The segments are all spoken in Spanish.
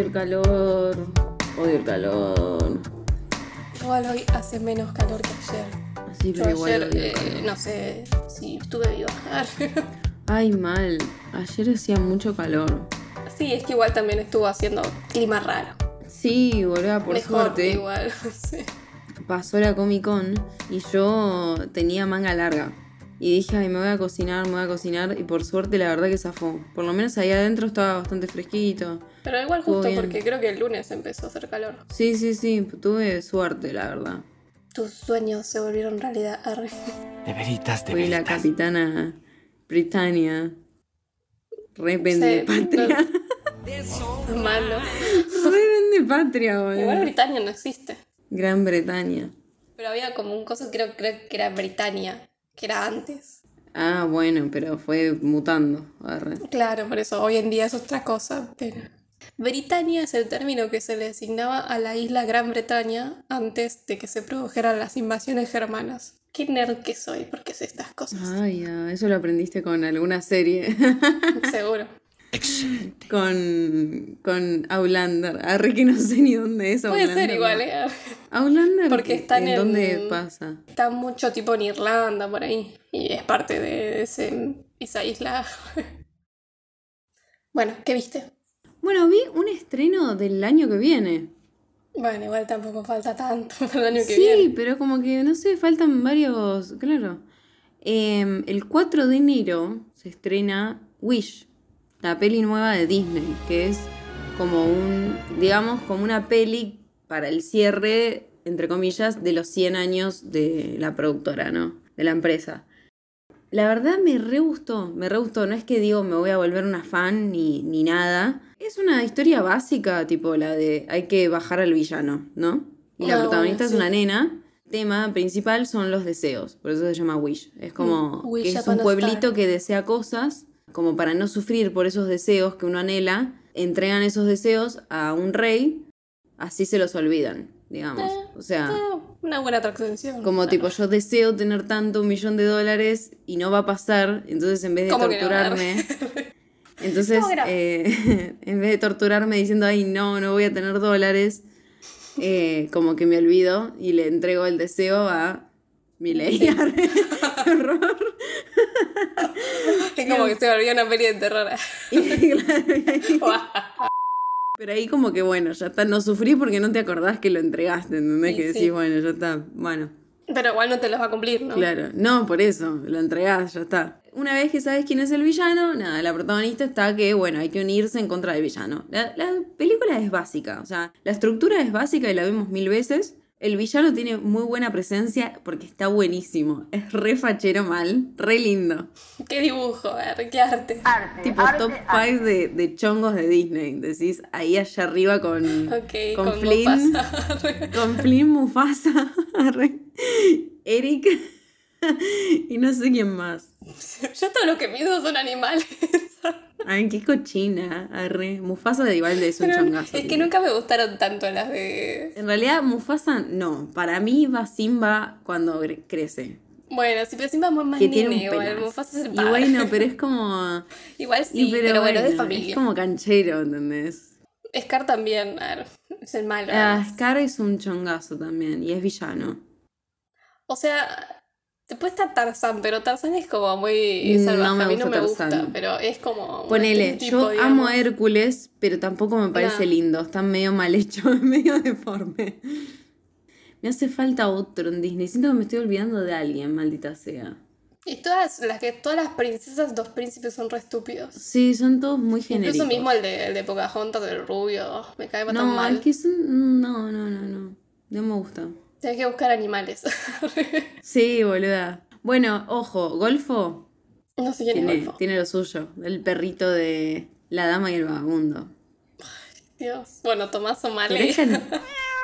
Odio el calor. Odio el calor. Igual hoy hace menos calor que ayer. Sí, pero Yo igual ayer, odio el eh, no sé si estuve viva. Ay, mal. Ayer hacía mucho calor. sí, es que igual también estuvo haciendo clima raro. Sí, boluda, por Mejor suerte. igual. sí. Pasó la Comic Con y yo tenía manga larga. Y dije, ay, me voy a cocinar, me voy a cocinar. Y por suerte, la verdad que zafó. Por lo menos ahí adentro estaba bastante fresquito. Pero igual justo bien. porque creo que el lunes empezó a hacer calor. Sí, sí, sí. Tuve suerte, la verdad. Tus sueños se volvieron realidad. Arre. De veritas, de Fui la capitana Britannia. Re vende Sí, patria. Malo. Re vende patria, boludo. Igual Britania no existe. Gran Bretaña. Pero había como un coso, creo, creo que era Britania, que era antes. Ah, bueno, pero fue mutando. Arre. Claro, por eso hoy en día es otra cosa. Pero... Britania es el término que se le asignaba a la isla Gran Bretaña antes de que se produjeran las invasiones germanas. Qué nerd que soy, porque sé estas cosas. Ay, ah, eso lo aprendiste con alguna serie. Seguro. Excelente. con, con Outlander. Arre que no sé ni dónde es Puede Outlander. ser igual, ¿eh? Outlander, Porque están ¿en en- dónde pasa? Está mucho tipo en Irlanda, por ahí. Y es parte de ese, esa isla. bueno, ¿qué viste? Bueno, vi un estreno del año que viene. Bueno, igual tampoco falta tanto para el año que sí, viene. pero como que, no sé, faltan varios... Claro. Eh, el 4 de enero se estrena Wish, la peli nueva de Disney, que es como un, digamos, como una peli para el cierre, entre comillas, de los 100 años de la productora, ¿no? De la empresa. La verdad me re gustó, me re gustó. No es que digo me voy a volver una fan ni, ni nada. Es una historia básica, tipo la de hay que bajar al villano, ¿no? Y la protagonista es una nena. Tema principal son los deseos, por eso se llama Wish. Es como Mm, Wish que es un pueblito que desea cosas, como para no sufrir por esos deseos que uno anhela, entregan esos deseos a un rey, así se los olvidan, digamos. Eh, O sea, Ah, una buena atracción. como tipo, yo deseo tener tanto un millón de dólares y no va a pasar, entonces en vez de torturarme, entonces eh, en vez de torturarme diciendo, ay, no, no voy a tener dólares, eh, como que me olvido y le entrego el deseo a mi ley. Horror. Es como que se volvió una peli de terror. Pero ahí como que bueno, ya está, no sufrí porque no te acordás que lo entregaste, ¿entendés? Sí, que sí. decís, bueno, ya está, bueno. Pero igual no te los va a cumplir, ¿no? Claro, no, por eso, lo entregás, ya está. Una vez que sabes quién es el villano, nada, la protagonista está que, bueno, hay que unirse en contra del villano. La, la película es básica, o sea, la estructura es básica y la vemos mil veces. El villano tiene muy buena presencia porque está buenísimo. Es re fachero mal, re lindo. Qué dibujo, ver, qué arte. Tipo top 5 de, de chongos de Disney. Decís, ahí allá arriba con, Ok, con, con Flynn. Mufasa. con Flynn Mufasa. Eric. y no sé quién más. Yo todo lo que mido son animales. Ay, qué cochina. Arre. Mufasa de igual es un Pero chongazo. es que tío. nunca me gustaron tanto las de. En realidad, Mufasa no. Para mí va Simba cuando cre- crece. Bueno, si pero Simba es más Que tiene un igual. Mufasa es el Y padre. bueno, pero es como. Igual sí, y pero, bueno, es de familia. Es como canchero, ¿entendés? Scar también, a ver, es el malo. Ah. Scar es un chongazo también. Y es villano. O sea, después está Tarzan, pero Tarzan es como muy No salvaje. me a mí no me gusta, pero es como. Ponele, yo digamos. amo a Hércules, pero tampoco me parece No. lindo. Está medio mal hecho, medio deforme. Me hace falta otro en Disney. Siento que me estoy olvidando de alguien, maldita sea. Y todas las que todas las princesas, dos príncipes son re estúpidos. Sí, son todos muy genéricos. Incluso mismo el de, el de Pocahontas, el rubio, me cae tan No, mal. es que son... No, no, no, no. No me gusta. Tienes que buscar animales. Sí, boluda. Bueno, ojo, Golfo no sé quién es tiene, Golfo. tiene lo suyo. El perrito de La Dama y el Vagabundo. Dios. Bueno, Tomás O'Malley. es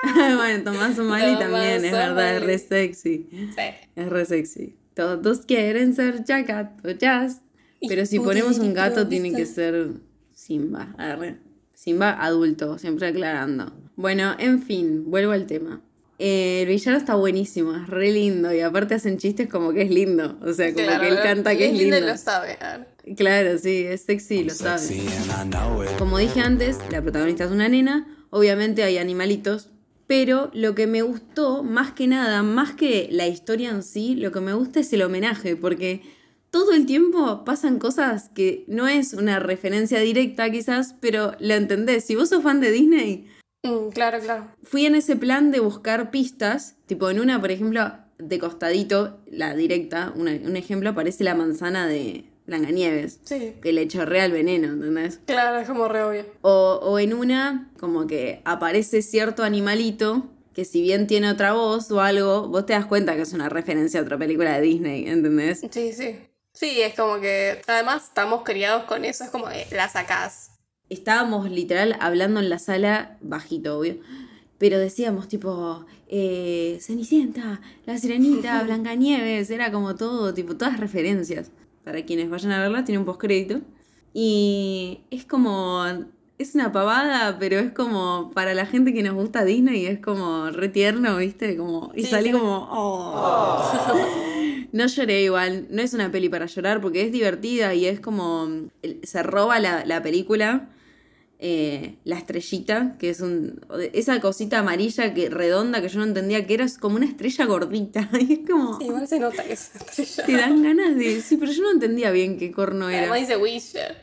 bueno, Tomás O'Malley Tomás también, es verdad, es re sexy. Sí. Es re sexy. Todos quieren ser chacato, jazz. Pero si ponemos un gato, tiene que ser Simba. arre. Simba adulto, siempre aclarando. Bueno, en fin, vuelvo al tema. Eh, el villano está buenísimo, es re lindo y aparte hacen chistes como que es lindo, o sea, como Claro, que él canta que es lindo. y lo sabe. Claro, sí, es sexy, lo sabe. Como dije antes, la protagonista es una nena, obviamente hay animalitos, pero lo que me gustó, más que nada, más que la historia en sí, lo que me gusta es el homenaje, porque todo el tiempo pasan cosas que no es una referencia directa quizás, pero la entendés. Si vos sos fan de Disney, Mm, claro, claro. fui en ese plan de buscar pistas, tipo en una, por ejemplo, de costadito, la directa, una- un ejemplo, aparece la manzana de Blancanieves, Sí. que le chorrea el veneno, ¿entendés? Claro, es como re obvio. O, o en una, como que aparece cierto animalito que si bien tiene otra voz o algo, vos te das cuenta que es una referencia a otra película de Disney, ¿entendés? Sí, sí. Sí, es como que. Además, estamos criados con eso, es como que la sacás. Estábamos literal hablando en la sala, bajito, obvio, pero decíamos tipo, eh, Cenicienta, La Sirenita, Blancanieves, era como todo, tipo, todas referencias. Para quienes vayan a verla, tiene un postcrédito. Y es como, es una pavada, pero es como, para la gente que nos gusta Disney, es como re tierno, ¿viste? Como, y Sí, salí sí. como, oh. No lloré igual, no es una peli para llorar porque es divertida y es como. Se roba la, la película, eh, la estrellita, que es un. Esa cosita amarilla que redonda que yo no entendía que era es como una estrella gordita. Y es como. Sí, igual se nota que es estrella. Te dan ganas de. Sí, pero yo no entendía bien qué corno era. Además dice Wisha.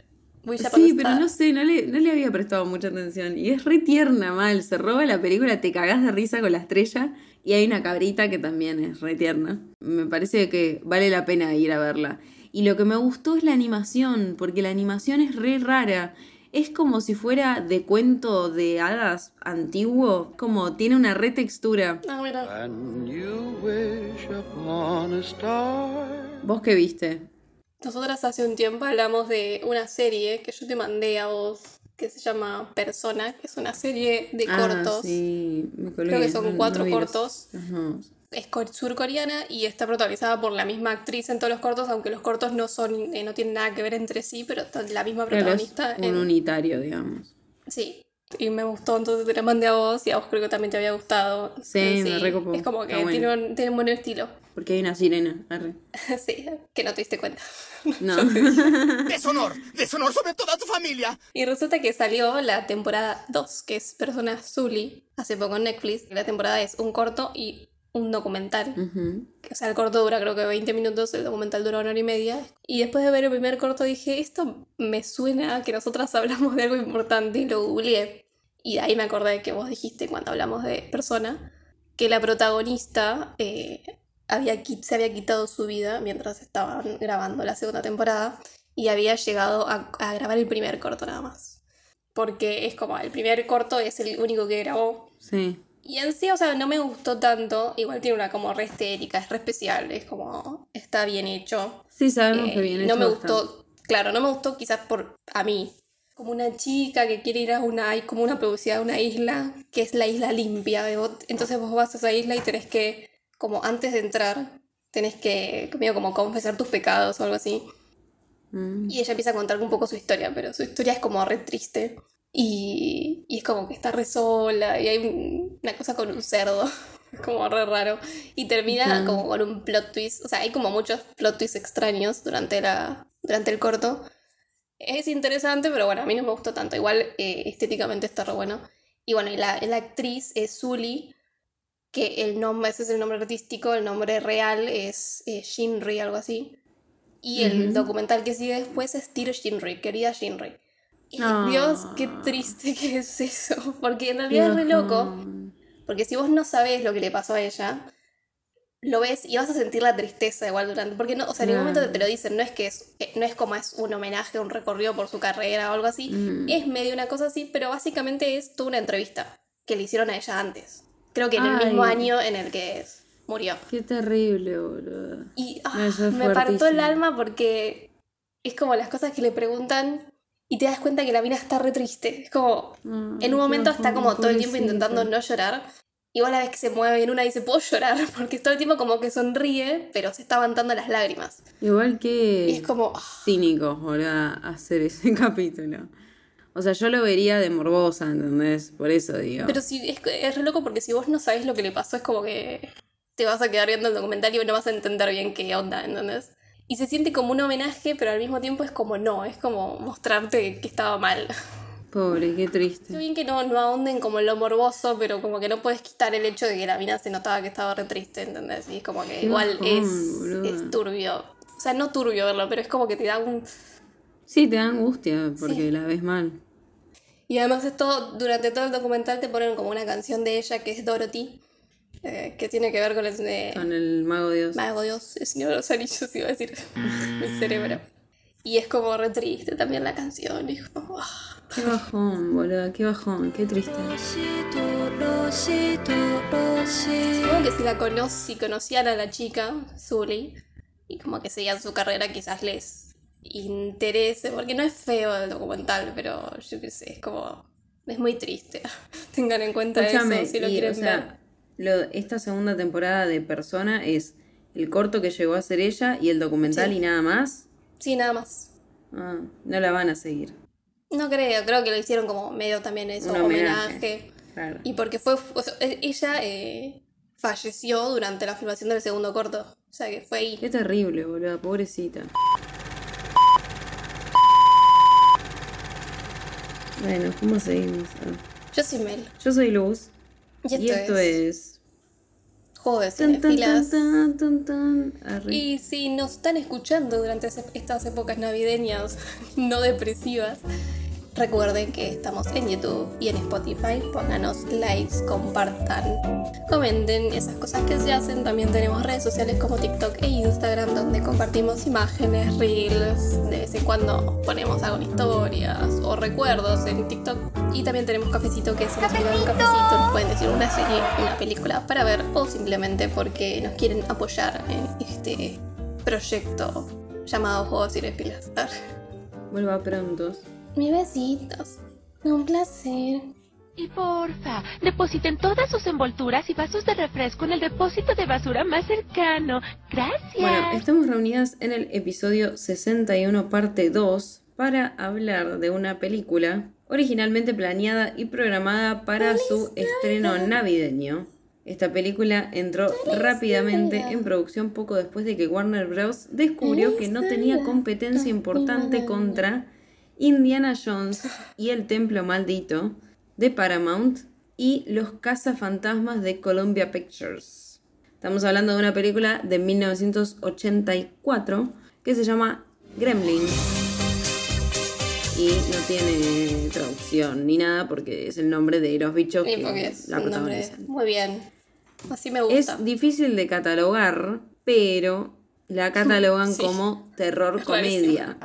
Wisha Sí, pero no sé, no le, no le había prestado mucha atención. Y es re tierna, mal. Se roba la película, te cagás de risa con la estrella. Y hay una cabrita que también es re tierna. Me parece que vale la pena ir a verla. Y lo que me gustó es la animación, porque la animación es re rara. Es como si fuera de cuento de hadas antiguo, como tiene una re textura. Ah, mira. When you wish upon a star. ¿Vos qué viste? Nosotras hace un tiempo hablamos de una serie que yo te mandé a vos, que se llama Persona, que es una serie de Ah, cortos. sí, me. Creo que son No- cuatro no cortos. Ajá. Es cor- surcoreana y está protagonizada por la misma actriz en todos los cortos, aunque los cortos no son eh, no tienen nada que ver entre sí, pero está la misma protagonista. un en- unitario, digamos. Sí. Y me gustó, entonces te la mandé a vos y a vos creo que también te había gustado. Sí, me recopó. Es como que Está bueno. tiene, un, tiene un buen estilo. Porque hay una sirena. arre. sí, que no te diste cuenta. No. Deshonor, deshonor sobre toda tu familia. Y resulta que salió la temporada 2, que es Persona Zully, hace poco en Netflix. La temporada es un corto y un documental. Ujú. O sea, el corto dura creo que 20 minutos, el documental dura una hora y media. Y después de ver el primer corto dije, esto me suena a que nosotras hablamos de algo importante y lo googleé. Y de ahí me acordé que vos dijiste cuando hablamos de Persona, que la protagonista eh, había, se había quitado su vida mientras estaban grabando la segunda temporada y había llegado a, a grabar el primer corto nada más. Porque es como, el primer corto es el único que grabó Sí. Y en sí, o sea, no me gustó tanto. Igual tiene una como re estética, es re especial, es como. Está bien hecho. Sí, sabemos Eh, que viene. no me gustó, claro, no me gustó quizás por a mí. Como una chica que quiere ir a una, hay como una producida a una isla, que es la isla limpia. de Entonces vos vas a esa isla y tenés que, como antes de entrar, tenés que, medio como confesar tus pecados o algo así. Mm. Y ella empieza a contar un poco su historia, pero su historia es como re triste. Y, y es como que está re sola y hay un- una cosa con un cerdo. Es como re raro. Y termina como con un plot twist. O sea, hay como muchos plot twists extraños durante, la, durante el corto. Es interesante, pero bueno, a mí no me gustó tanto. Igual eh, estéticamente está re bueno. Y bueno, y la, la actriz es Zully, que el nombre, ese es el nombre artístico, el nombre real es eh, Shinri, algo así. Y el documental que sigue después es Dear Shinri, querida Shinri. Y Ah. Dios, qué triste que es eso. Porque en realidad es re loco. Porque si vos no sabés lo que le pasó a ella, lo ves y vas a sentir la tristeza igual durante. Porque no, o sea, en ningún momento Claro. te lo dicen, no es que es, eh, no es como es un homenaje, un recorrido por su carrera o algo así. Mm. Es medio una cosa así, pero básicamente es toda una entrevista que le hicieron a ella antes. Creo que en el mismo año en el que murió. Qué terrible, boludo. Y ah, No, es me partó el alma porque es como las cosas que le preguntan y te das cuenta que la mina está re triste. Es como, Mm, en un momento está como todo el tiempo intentando no llorar. Igual a la vez que se mueve en una dice, puedo llorar, porque todo el tiempo como que sonríe, pero se está aguantando las lágrimas. Igual que. Y es como, ah, cínico, boludo, hacer ese capítulo. O sea, yo lo vería de morbosa, ¿entendés? Por eso digo. Pero si es, es re loco porque si vos no sabés lo que le pasó, es como que te vas a quedar viendo el documental y no vas a entender bien qué onda, ¿entendés? Y se siente como un homenaje, pero al mismo tiempo es como no, es como mostrarte que estaba mal. Pobre, qué Está triste. bien que no, no ahonden como en lo morboso, pero como que no puedes quitar el hecho de que la mina se notaba que estaba re triste, ¿entendés? Y es como que Qué igual bajón, es, turbio. O sea, no turbio verlo, pero es como que te da un... Sí, te da angustia porque Sí. la ves mal. Y además esto, durante todo el documental te ponen como una canción de ella que es Dorothy, eh, que tiene que ver con el de Con el mago Dios. Mago Dios, el Señor de los Anillos, iba a decir, mi cerebro. Y es como re triste también la canción, y como, ah. Qué bajón, boludo, qué bajón, qué triste. Supongo que si la cono si conocían a la chica, Zully, y como que seguían su carrera, quizás les interese, porque no es feo el documental, pero yo qué sé, es como, es muy triste. Tengan en cuenta Escúchame, eso si lo y, quieren o sea, ver. Lo- esta segunda temporada de Persona es el corto que llegó a ser ella y el documental Sí. y nada más. Sí, nada más. Ah, no la van a seguir. No creo, creo que lo hicieron como medio también eso, Un homenaje. homenaje. Claro. Y porque fue, o sea, e- ella eh, falleció durante la filmación del segundo corto. O sea que fue ahí. Qué terrible, boludo, pobrecita. Bueno, ¿cómo seguimos? Ah, Yo soy Mel. Yo soy Luz. Y esto, Y esto es, es. Tan, tan, tan. Y si nos están escuchando durante estas épocas navideñas no depresivas, recuerden que estamos en YouTube y en Spotify. Pónganos likes, compartan, comenten esas cosas que se hacen. También tenemos redes sociales como TikTok e Instagram donde compartimos imágenes, reels. De vez en cuando ponemos algo en historias o recuerdos en TikTok. Y también tenemos cafecito que se nos olvidó un cafecito. Nos pueden decir una serie, una película para ver o simplemente porque nos quieren apoyar en este proyecto llamado Juegos Cinefilas. Vuelva pronto. Mis besitos. Un placer. Y porfa, depositen todas sus envolturas y vasos de refresco en el depósito de basura más cercano. Gracias. Bueno, estamos reunidas en el episodio 61, parte 2, para hablar de una película originalmente planeada y programada para su estreno navideño. Esta película entró rápidamente en producción poco después de que Warner Bros. descubrió que no tenía competencia importante contra Indiana Jones y el Templo Maldito de Paramount y Los Cazafantasmas de Columbia Pictures. Estamos hablando de una película de 1984 que se llama Gremlins. Y no tiene traducción ni nada porque es el nombre de los bichos que es la protagonizan. muy bien. Así me gusta. Es difícil de catalogar, pero la catalogan Sí. como terror comedia.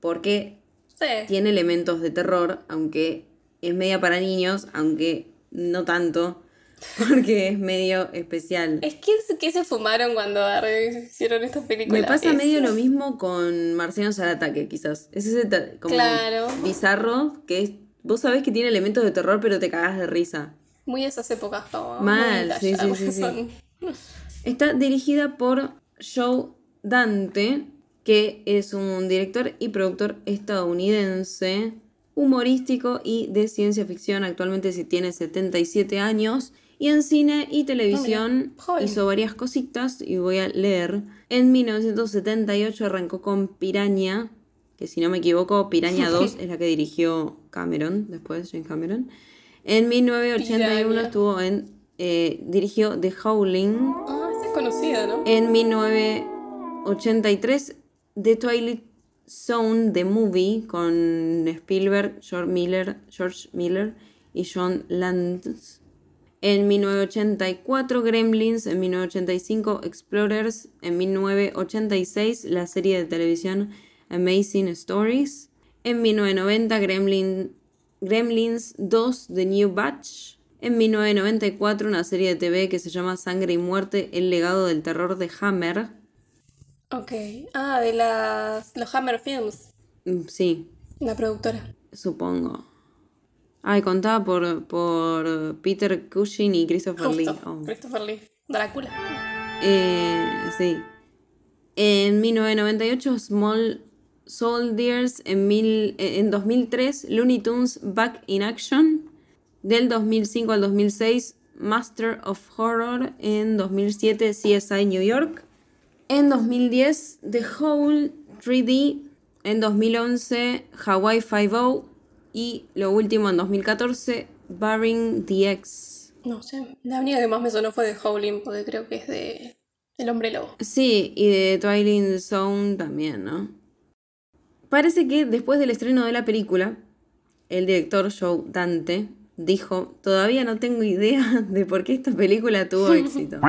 Porque Sí. tiene elementos de terror, aunque es media para niños, aunque no tanto, porque es medio especial. Es que, ¿qué se fumaron cuando hicieron esta película? Me pasa Es- medio lo mismo con Marcianos al ataque, quizás. Es ese como Claro. bizarro que es- vos sabés que tiene elementos de terror, pero te cagás de risa. Muy esas épocas como. Mal, muy sí, sí, sí, sí. Está dirigida por Joe Dante, que es un director y productor estadounidense, humorístico y de ciencia ficción. Actualmente sí tiene 77 años. Y en cine y televisión Ah, joven. hizo varias cositas y voy a leer. En 1978 arrancó con Piraña, que si no me equivoco, Piraña 2 es la que dirigió Cameron, después James Cameron. En 1981 Piraña. estuvo en. eh, dirigió The Howling. Ah, esa es conocida, ¿no? En 1983, The Twilight Zone, The Movie, con Spielberg, George Miller, George Miller y John Landis. En 1984, Gremlins. En 1985, Explorers. En 1986, la serie de televisión Amazing Stories. En 1990, Gremlin, Gremlins 2, The New Batch. En 1994, una serie de TV que se llama Sangre y Muerte, El legado del terror de Hammer. Ok. Ah, de las, los Hammer Films, Mm, Sí, la productora. supongo. Ay, contaba por, por Peter Cushing y Christopher Lee. Oh. Christopher Lee. Drácula. Eh, sí. En 1998, Small Soldiers en, mil, eh, en 2003, Looney Tunes Back in Action. Del 2005 al 2006, Master of Horror. En 2007, CSI New York. En 2010, The Hole 3D. En 2011, Hawaii Five-O. Y lo último, en 2014, Barring the X. No sé. La única que más me sonó fue de Howling, porque creo que es de El Hombre Lobo. Sí, y de Twilight Zone también, ¿no? Parece que después del estreno de la película, el director Joe Dante dijo, todavía no tengo idea de por qué esta película tuvo éxito.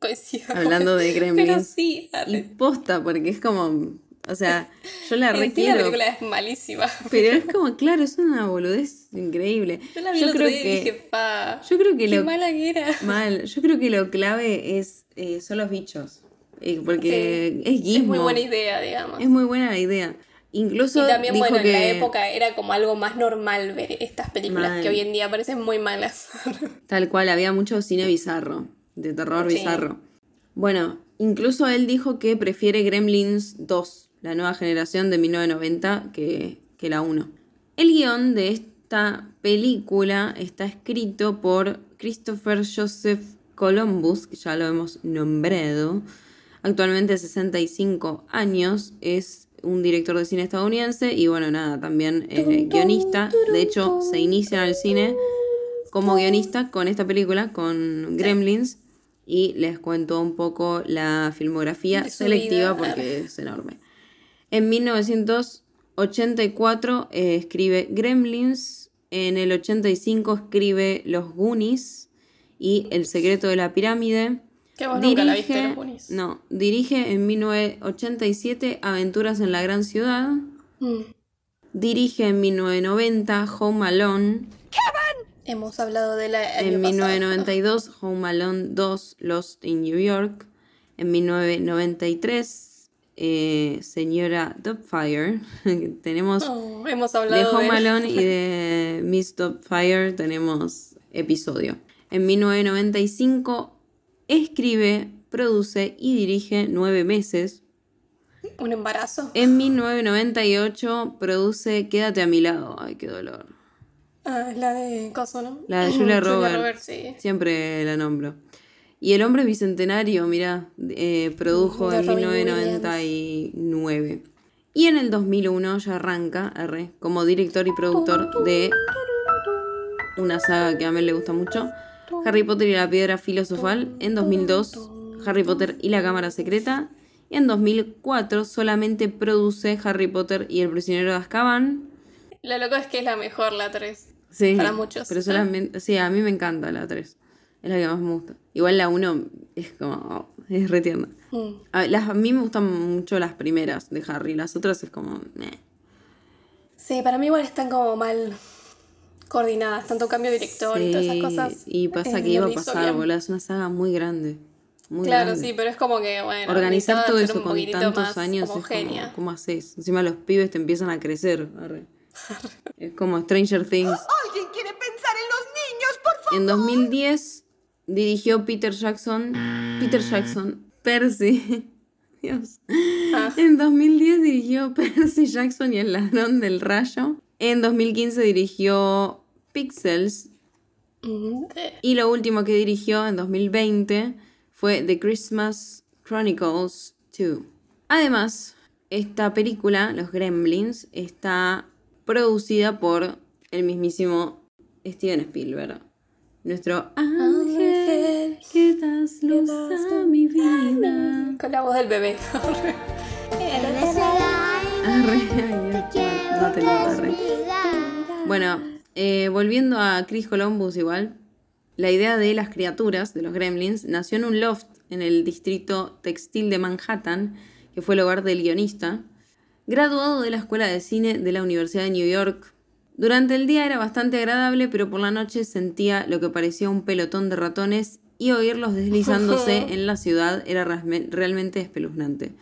Coincido. Hablando de Pero Gremlins. sí, Y arre. posta, porque es como, o sea, yo la sí la requiero. película es malísima. Pero es como, claro, es una boludez increíble. Yo la vi Yo el otro creo día y que, dije, pa. yo creo que qué lo mala que era. mal, yo creo que lo clave es eh, son los bichos. Eh, porque es Es Gizmo. muy buena idea, digamos. Es muy buena la idea. Incluso Y también, dijo bueno, que en la época era como algo más normal ver estas películas Mal. que hoy en día parecen muy malas. tal cual había mucho cine bizarro, de terror Sí. bizarro. Bueno, incluso él dijo que prefiere Gremlins 2, la nueva generación de 1990, que, que la 1. El guion de esta película está escrito por Christopher Joseph Columbus, que ya lo hemos nombrado. Actualmente 65 años, es un director de cine estadounidense y bueno, nada, también eh, guionista. De hecho, se inicia en el cine como guionista con esta película, con Gremlins. Y les cuento un poco la filmografía selectiva vida. porque es enorme. En 1984 eh, escribe Gremlins. En el 85 escribe Los Goonies y El secreto de la pirámide. Que vos nunca la viste, los Goonies. No, dirige en 1987 Aventuras en la Gran Ciudad. Mm. Dirige en 1990 Home Alone. Hemos hablado de la. En 1992 Home Alone 2 Lost in New York. En 1993 eh, Señora Dubfire. tenemos Oh, hemos de hablado Home de. Alone y de Miss Dubfire tenemos episodio. En 1995 escribe, produce y dirige nueve meses. Un embarazo. En 1998 produce Quédate a mi lado. Ay, qué dolor. Ah, es la de Coso, ¿no? La de Julia Roberts. Roberts, sí. Siempre la nombro. Y El hombre bicentenario, mira, eh, produjo De en Robin 1999. Y en el 2001 ya arranca, R, como director y productor de una saga que a mí le gusta mucho, Harry Potter y la piedra filosofal. En 2002, Harry Potter y la cámara secreta. Y en 2004 solamente produce Harry Potter y el prisionero de Azkaban. Lo loco es que es la mejor, la 3. Sí, Para muchos. Pero solamente, sí, a mí me encanta la 3. Es la que más me gusta. Igual la 1 es como, oh, es re tierna. Mm. A, las- a mí me gustan mucho las primeras de Harry, las otras es como. Sí, para mí igual están como mal coordinadas, tanto cambio de director y todas esas cosas. y pasa que iba a pasar, boludo, es una saga muy grande. Muy Claro, grande. sí, pero es como que, bueno. Organizar todo eso con tantos años es como. ¿cómo haces? Encima los pibes te empiezan a crecer. arre. es como Stranger Things. ¿Alguien quiere pensar en los niños, por favor? En 2010 dirigió Peter Jackson. Peter Jackson. Percy. Dios. Ah. En 2010 dirigió Percy Jackson y el ladrón del rayo. En 2015 dirigió Pixels. Mm. Y lo último que dirigió en 2020 fue The Christmas Chronicles 2. Además, esta película, Los Gremlins, está producida por el mismísimo Steven Spielberg. Nuestro ángel que das luz a mi vida. Con la voz del bebé. No tengo arre. Bueno, eh, volviendo a Chris Columbus igual, la idea de las criaturas, de los gremlins, nació en un loft en el distrito textil de Manhattan, que fue el hogar del guionista, graduado de la Escuela de Cine de la Universidad de New York. Durante el día era bastante agradable, pero por la noche sentía lo que parecía un pelotón de ratones y oírlos deslizándose en la ciudad era realmente espeluznante.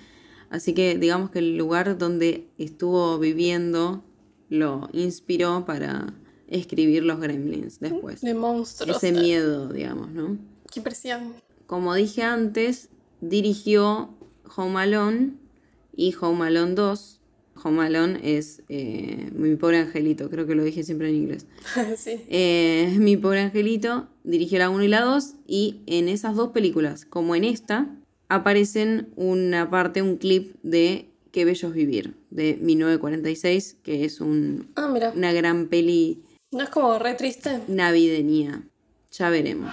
Así que digamos que el lugar donde estuvo viviendo lo inspiró para escribir los gremlins después. De monstruos. Ese miedo, digamos, ¿no? Qué impresión. Como dije antes, dirigió Home Alone y Home Alone 2. Home Alone es eh, Mi pobre angelito, creo que lo dije siempre en inglés. sí. Eh, Mi pobre angelito dirigió la 1 y la 2 y en esas dos películas, como en esta, aparecen una parte, un clip de Qué bello es vivir, de 1946, que es un, Ah, mira. una gran peli ¿No es como re triste? navideña. Ya veremos.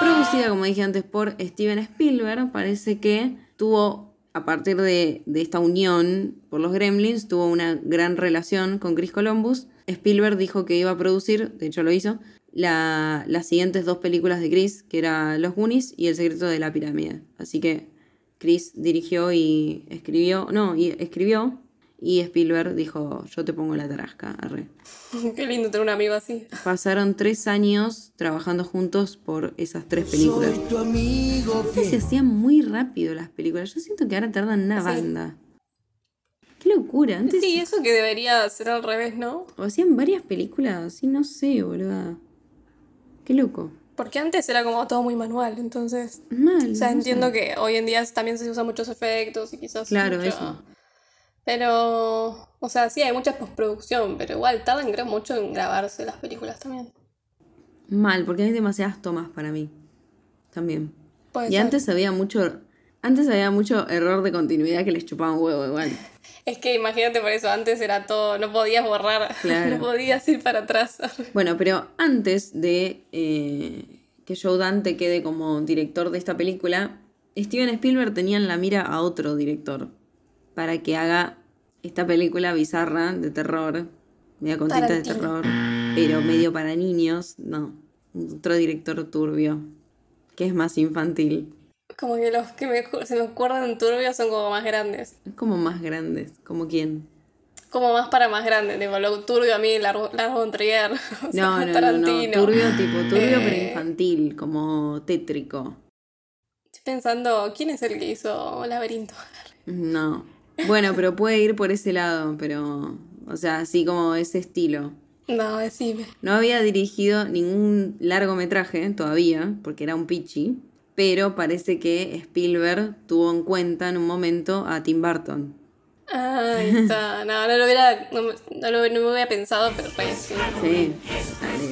Producida, como dije antes, por Steven Spielberg, parece que tuvo, a partir de, esta unión por los Gremlins, tuvo una gran relación con Chris Columbus. Spielberg dijo que iba a producir, de hecho lo hizo, la- las siguientes dos películas de Chris, que era Los Goonies y El secreto de la pirámide. Así que Chris dirigió y escribió, no, y escribió, y Spielberg dijo, yo te pongo la tarasca, arre. Qué lindo tener un amigo así. Pasaron tres años trabajando juntos por esas tres películas. Antes se hacían muy rápido las películas. Yo siento que ahora tardan una Sí. banda. Qué locura. Antes Sí, eso que debería ser al revés, ¿no? o hacían varias películas. Sí, no sé, boluda. Qué loco. Porque antes era como todo muy manual, entonces... Mal. O sea, no entiendo sé. que hoy en día también se usan muchos efectos y quizás... Claro, mucho- eso. Pero... O sea, sí, hay mucha postproducción, pero igual tardan creo mucho en grabarse las películas también. Mal, porque hay demasiadas tomas para mí. También. Puede y ser. antes había mucho. Antes había mucho error de continuidad que les chupaba un huevo igual. Es que imagínate por eso, antes era todo, no podías borrar, Claro. no podías ir para atrás. Bueno, pero antes de eh, que Joe Dante quede como director de esta película, Steven Spielberg tenía en la mira a otro director para que haga esta película bizarra de terror, media con tinta de Tarantino. terror, pero medio para niños. No, otro director turbio, que es más infantil. Como que los que me, se me acuerdan en turbio son como más grandes. Es como más grandes, como quién. Como más para más grandes, tipo, lo turbio a mí, Lars von Trier, o sea, No, no, no, no, Tarantino. turbio tipo turbio pero Eh. infantil, como tétrico. Estoy pensando, ¿quién es el que hizo Laberinto? No. Bueno, pero puede ir por ese lado, pero. O sea, así como ese estilo. No, decime. No había dirigido ningún largometraje todavía, porque era un pichi, pero parece que Spielberg tuvo en cuenta en un momento a Tim Burton. Ah, Ahí está. No, no lo hubiera, no, me- no lo, no me hubiera pensado, pero re sí.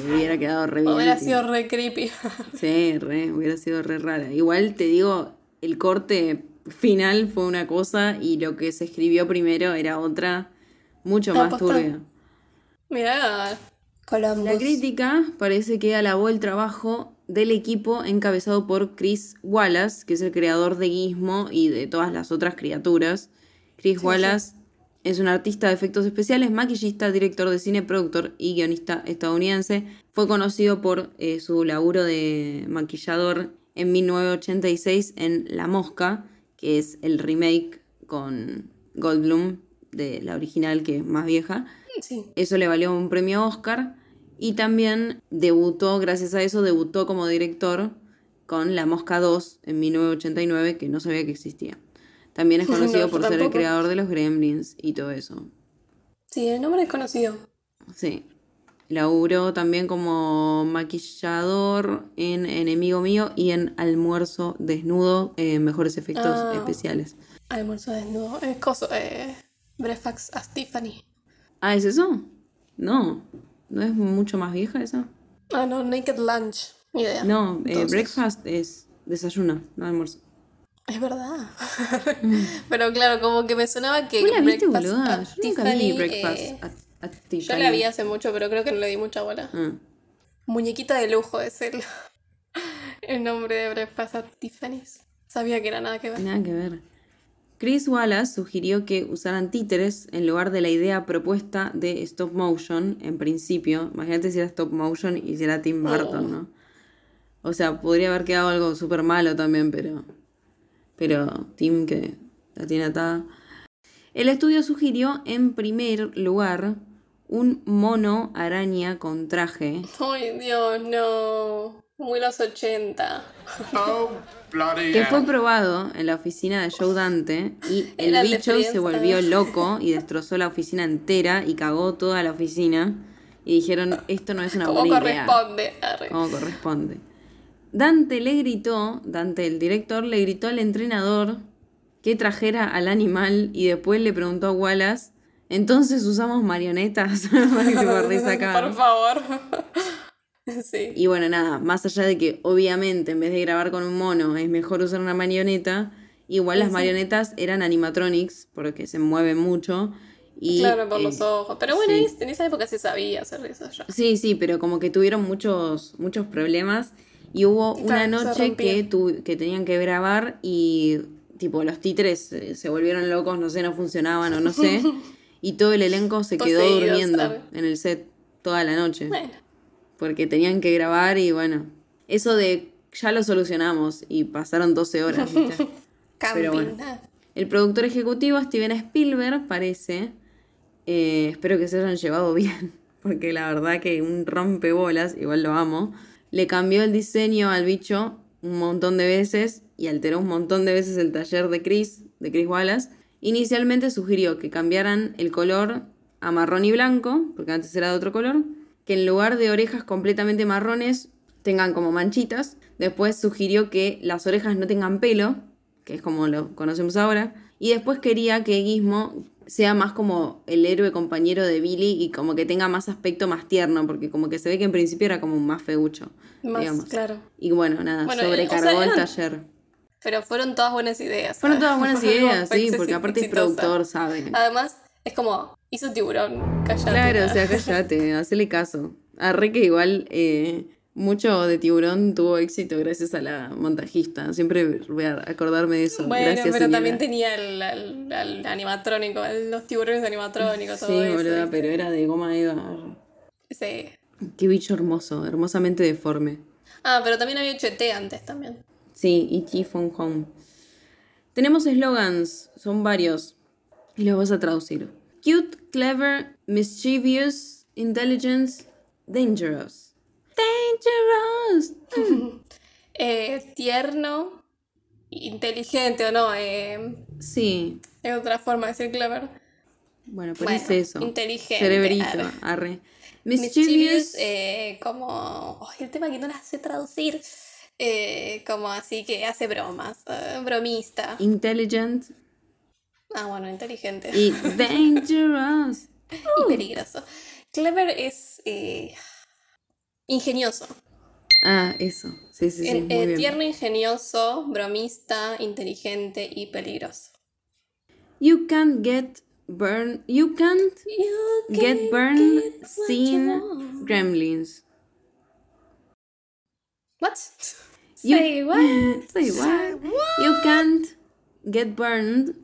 Le hubiera quedado re bien. Hubiera sido re creepy. Sí, re, hubiera sido re rara. Igual te digo, el corte final fue una cosa y lo que se escribió primero era otra, mucho Ah, más turbia. Mira, Columbus. La crítica parece que alabó el trabajo del equipo encabezado por Chris Wallace, que es el creador de Gizmo y de todas las otras criaturas. Chris Wallace es un artista de efectos especiales, maquillista, director de cine, productor y guionista estadounidense. Fue conocido por eh, su laburo de maquillador en 1986 en La Mosca, que es el remake con Goldblum de la original, que es más vieja. Sí. Eso le valió un premio Oscar. Y también debutó, gracias a eso, debutó como director con La Mosca 2 en 1989, que no sabía que existía. También es No, conocido por ser el creador de los Gremlins y todo eso. Sí, el nombre es conocido. Sí. Laburó también como maquillador en Enemigo Mío y en Almuerzo Desnudo, eh, mejores efectos Ah. especiales. Almuerzo desnudo. Es coso, eh, Breakfast at Tiffany. Ah, ¿es eso? No. ¿No es mucho más vieja esa? Ah, no, Naked Lunch. Ni idea. No, eh, breakfast es desayuno, no almuerzo. Es verdad. Pero claro, como que me sonaba que. ¿Vos la viste, boluda? at Yo nunca vi breakfast eh, at Yo la vi hace mucho, pero creo que no le di mucha bola. Ah. Muñequita de lujo es el, el nombre de Breakfast at Tiffany's. Sabía que era nada que ver. Nada que ver. Chris Wallace sugirió que usaran títeres en lugar de la idea propuesta de stop motion en principio. Imagínate si era stop motion y si era Tim Burton, Oh. ¿no? O sea, podría haber quedado algo súper malo también, pero. Pero Tim que la tiene atada. El estudio sugirió en primer lugar un mono araña con traje. Ay, Dios, no. Muy los 80. Oh, Que fue probado en la oficina de Joe Dante y el Era bicho se volvió loco y destrozó la oficina entera y cagó toda la oficina. Y dijeron, esto no es una buena idea. corresponde. Arre. Como corresponde. Dante le gritó, Dante el director, le gritó al entrenador que trajera al animal y después le preguntó a Wallace, entonces usamos marionetas para que te resacar. Por favor. sí. Y bueno, nada, más allá de que obviamente en vez de grabar con un mono es mejor usar una marioneta, igual las Sí. marionetas eran animatronics porque se mueven mucho. Y, claro, por eh, los ojos. Pero bueno, sí. en esa época se sabía hacer eso ya. Sí, sí, pero como que tuvieron muchos, muchos problemas y hubo una Claro, noche que, tu- que tenían que grabar y tipo los títeres eh, se volvieron locos, no sé, no funcionaban o no sé, y todo el elenco se quedó durmiendo en el set toda la noche Bueno, porque tenían que grabar y bueno, eso de ya lo solucionamos y pasaron 12 horas, ¿viste? camping. Pero bueno. El productor ejecutivo Steven Spielberg parece, eh, espero que se hayan llevado bien, porque la verdad que un rompebolas, igual lo amo, le cambió el diseño al bicho un montón de veces y alteró un montón de veces el taller de Chris, de Chris Wallace. Inicialmente sugirió que cambiaran el color a marrón y blanco, porque antes era de otro color, que en lugar de orejas completamente marrones tengan como manchitas. Después sugirió que las orejas no tengan pelo, que es como lo conocemos ahora. Y después quería que Gizmo sea más como el héroe compañero de Billy y como que tenga más aspecto más tierno, porque como que se ve que en principio era como más feucho, Más, digamos. claro. Y bueno, nada, Bueno, eh, sobrecargó o sea, el taller. Pero fueron todas buenas ideas. Fueron todas buenas ideas, sí, porque aparte es exitosa. productor, sabe. Además, es como, hizo tiburón, callate. Claro, o sea, cállate, hacele caso. Arre que igual eh, mucho de tiburón tuvo éxito gracias a la montajista. Siempre voy a acordarme de eso. Bueno, gracias, pero señora. también tenía el, el- el animatrónico, los tiburones animatrónicos, Sí, todo eso. boluda, pero era de goma eva. Sí. Qué bicho hermoso, hermosamente deforme. Ah, pero también había hecho ET antes también. Sí, E.T. Phone Home. Tenemos eslogans, son varios. Y los vas a traducir. Cute, clever, mischievous, intelligent, dangerous. Dangerous. Eh, tierno, inteligente o no, eh, Sí, es otra forma de decir clever. bueno, pero Bueno, es eso. inteligente, Cerebrito, arre. arre. Mischievous, Mischievous, eh, como. ay, el tema que no la sé traducir. Eh, como así que hace bromas. eh, bromista. intelligent Ah, bueno, inteligente. y dangerous. y peligroso. Clever es eh, ingenioso. Ah, eso. Sí, sí, sí, En- muy eh, bien. tierno, ingenioso, bromista, inteligente y peligroso. You can't get burned. You can't get burned seeing gremlins. What? You- Say what? Say what? You can't get burned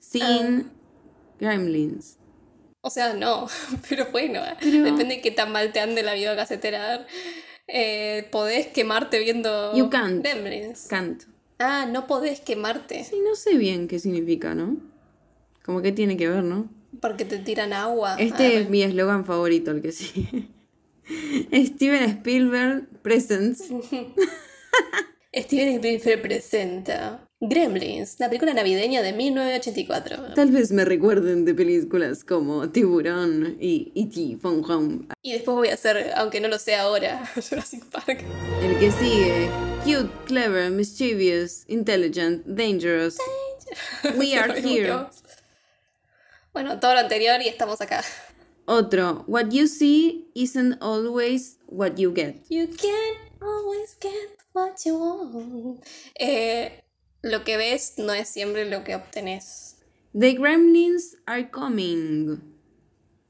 seeing gremlins. O sea, no, pero bueno, eh, Pero- depende de qué tan mal te ande la videocasetera. Eh, podés quemarte viendo You can't. Gremlins. Can't. Ah, no podés quemarte Sí, no sé bien qué significa, ¿no? Como que tiene que ver, ¿no? porque te tiran agua. Este Ah, es mi eslogan favorito, el que sigue. Steven Spielberg Presents. Steven Spielberg presenta Gremlins, la película navideña de 1984. Tal vez me recuerden de películas como Tiburón y E.T. Phone Home. Y después voy a hacer, aunque no lo sé ahora, Jurassic Park. El que sigue. Cute, clever, mischievous, intelligent, dangerous. We are here. Bueno, todo lo anterior y estamos acá. Otro. What you see isn't always what you get. You can't always get what you want. Eh, lo que ves no es siempre lo que obtenés. The gremlins are coming.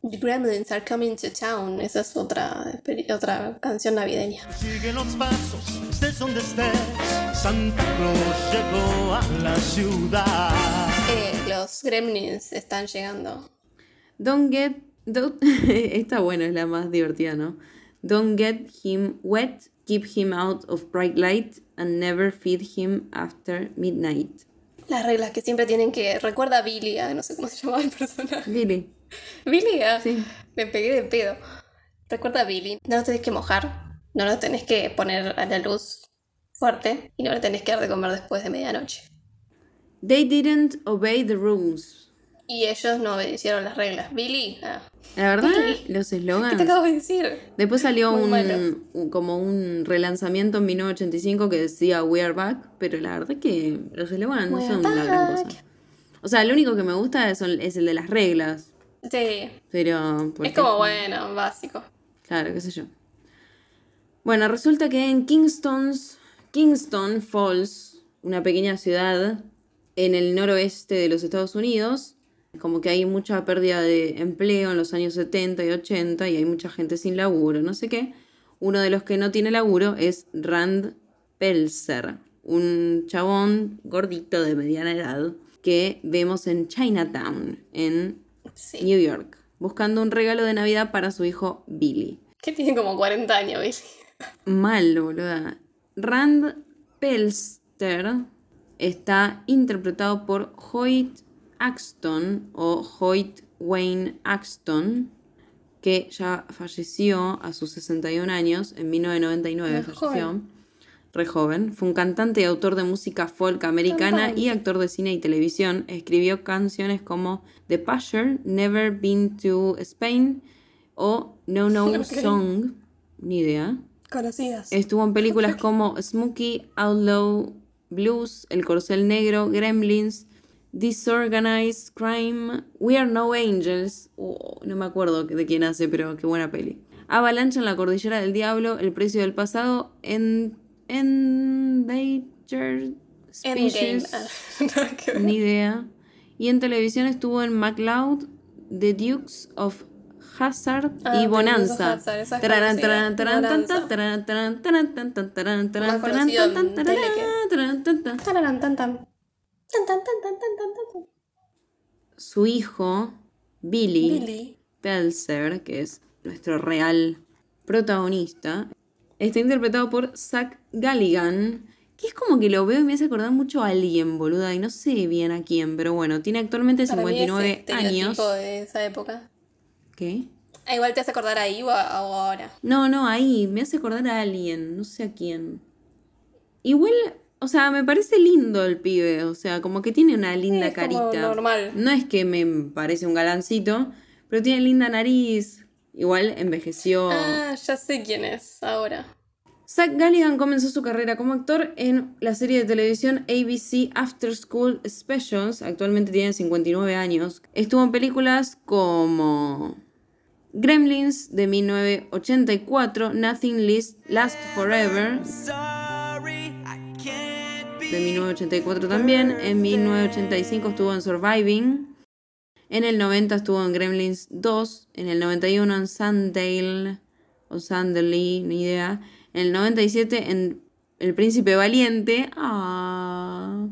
The Gremlins are coming to town. Esa es otra, otra canción navideña. Sigue los pasos, estés donde estés. Santa Claus llegó a la ciudad. Eh, los Gremlins están llegando. Don't get. don't- Esta buena es la más divertida, ¿no? Don't get him wet, keep him out of bright light, and never feed him after midnight. Las reglas que siempre tienen que. Recuerda a Billy, ah, no sé cómo se llamaba el personaje. Billy. Billy, ah, Sí. me pegué de pedo. Recuerda a Billy, no lo tenés que mojar, no lo tenés que poner a la luz fuerte y no le tenés que dar de comer después de medianoche. They didn't obey the rules. Y ellos no obedecieron las reglas. Billy, ah, La verdad, ¿Qué? los ¿Qué te eslogans. acabo de decir? Después salió un, como un relanzamiento en 1985 que decía We Are Back, pero la verdad que los eslogans no son are la gran back. cosa. O sea, lo único que me gusta es, es el de las reglas, Sí. pero... Es como bueno, básico. Claro, qué sé yo. Bueno, resulta que en Kingston's, Kingston Falls, una pequeña ciudad en el noroeste de los Estados Unidos, como que hay mucha pérdida de empleo en los años 70 y 80 y hay mucha gente sin laburo, no sé qué. Uno de los que no tiene laburo es Rand Pelzer, un chabón gordito de mediana edad que vemos en Chinatown, en Sí. New York, buscando un regalo de Navidad para su hijo Billy. Que tiene como 40 años, Billy. Mal, boluda. Rand Pelster está interpretado por Hoyt Axton o Hoyt Wayne Axton, que ya falleció a sus 61 años, en 1999 Re falleció. joven. Re joven. Fue un cantante y autor de música folk americana Cantante. y actor de cine y televisión. Escribió canciones como The Pusher, Never Been to Spain o No No Ok. Song. Ni idea. Conocidas. Estuvo en películas como Smokey, Outlaw Blues, El Corcel Negro, Gremlins, Disorganized Crime, We Are No Angels, oh, no me acuerdo de quién hace, pero qué buena peli. Avalancha en la Cordillera del Diablo, El Precio del Pasado, en Endangered. Species, Ah, ni idea. Y en televisión estuvo en MacLeod, The Dukes of Hazard Ah, y Bonanza. Hazzard, esa es tan, tan, tan. Su hijo, Billy, Billy. Pelzer, que es nuestro real protagonista, está interpretado por Zach Galligan, que es como que lo veo y me hace acordar mucho a alguien, boluda, y no sé bien a quién, pero bueno, tiene actualmente Para mí es 59 estereotipo años. de esa época. ¿Qué? Ah, igual te hace acordar ahí o, a- o ahora. No, no, ahí, me hace acordar a alguien, no sé a quién. Igual, o sea, me parece lindo el pibe, o sea, como que tiene una linda es como carita. normal. No es que me parece un galancito, pero tiene linda nariz. Igual envejeció. Ah, ya sé quién es ahora. Zach Galligan comenzó su carrera como actor en la serie de televisión ABC After School Specials. Actualmente tiene 59 años. Estuvo en películas como Gremlins de 1984, Nothing List Last Forever de 1984 también. En 1985 estuvo en Surviving. En el 90 estuvo en Gremlins 2. En el 91 en Sandale o Sanderly, ni idea. En el 97 en El Príncipe Valiente. Ah.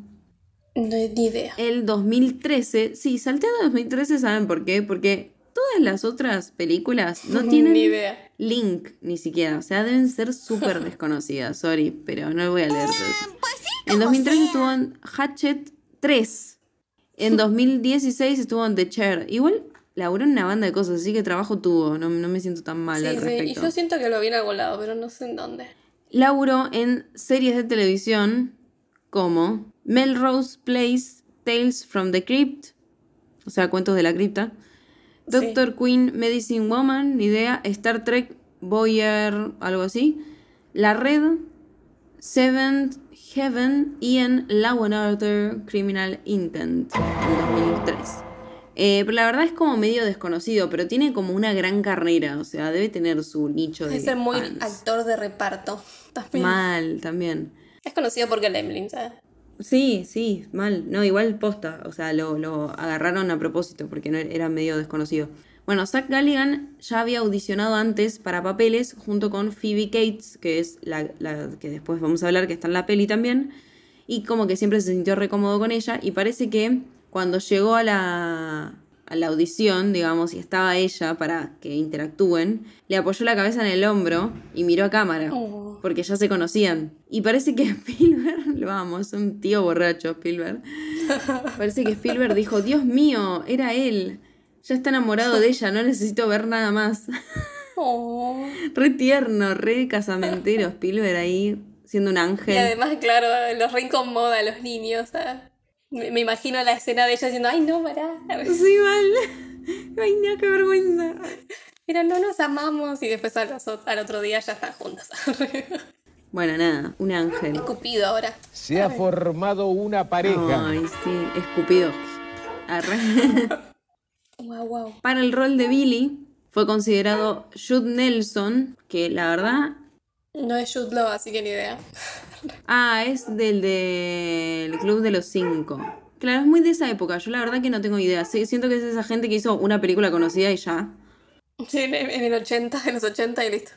No hay ni idea. El 2013. Sí, salté a 2013, ¿saben por qué? Porque todas las otras películas no tienen Ni idea. link ni siquiera. O sea, deben ser súper desconocidas. Sorry, pero no voy a leer todo eso. En 2013 estuvo en Hatchet 3. En 2016 estuvo en The Chair. Igual laburó en una banda de cosas, así que trabajo tuvo. No, no me siento tan mal Sí, al sí, Y respecto. yo siento que lo vi en algún lado, pero no sé en dónde. Laburó en series de televisión como Melrose Place, Tales from the Crypt, o sea, cuentos de la cripta, Sí. Doctor Queen, Medicine Woman, ni idea, Star Trek, Boyer, algo así, La Red, Seventh Heaven y en Law and Order Criminal Intent en 2003. Eh, pero la verdad es como medio desconocido, pero tiene como una gran carrera, o sea, debe tener su nicho de Debe ser muy fans. actor de reparto. También. Mal, también. Es conocido por Gremlins, ¿sabes? Sí, sí, mal. No, igual posta. O sea, lo, lo agarraron a propósito porque no era medio desconocido. Bueno, Zach Galligan ya había audicionado antes para papeles junto con Phoebe Cates, que es la, la que después vamos a hablar, que está en la peli también. Y como que siempre se sintió recómodo con ella. Y parece que cuando llegó a la, a la audición, digamos, y estaba ella para que interactúen, le apoyó la cabeza en el hombro y miró a cámara. Oh. Porque ya se conocían. Y parece que Spielberg, lo amo, es un tío borracho Spielberg. Parece que Spielberg dijo, Dios mío, era él. Ya está enamorado de ella, no necesito ver nada más. Oh. re tierno, re casamentero Spielberg ahí, siendo un ángel. Y además, claro, los re incomoda a los niños. ¿sabes? Me, me imagino la escena de ella diciendo, ay, no, pará. Sí, mal. Ay, no, qué vergüenza. Mira, no nos amamos y después al, al otro día ya están juntas. Bueno, nada, un ángel. Escupido ahora. Se ha formado una pareja. Ay, sí, escupido. Arre. Wow, wow. Para el rol de Billy fue considerado Jude Nelson, que la verdad. No es Jude Law, así que ni idea. Ah, es del del Club de los Cinco. Claro, es muy de esa época. Yo la verdad que no tengo idea. Sí, siento que es esa gente que hizo una película conocida y ya. Sí, en, en el 80, en los 80 y listo.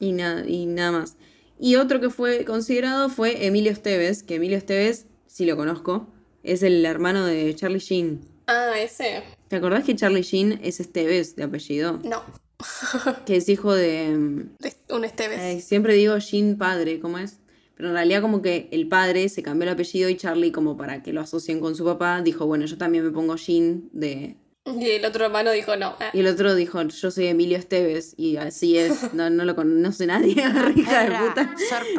Y, nada y nada más. Y otro que fue considerado fue Emilio Esteves, que Emilio Esteves, si lo conozco, es el hermano de Charlie Sheen. Ah, ese. ¿Te acordás que Charlie Sheen es Esteves de apellido? No. Que es hijo de... De Un Esteves. Siempre digo Sheen padre, ¿cómo es? Pero en realidad como que el padre se cambió el apellido y Charlie como para que lo asocien con su papá, dijo, bueno, yo también me pongo Sheen de... Y el otro hermano dijo no. Ah. Y el otro dijo, yo soy Emilio Esteves y así es, no, no lo conoce nadie, hija de puta.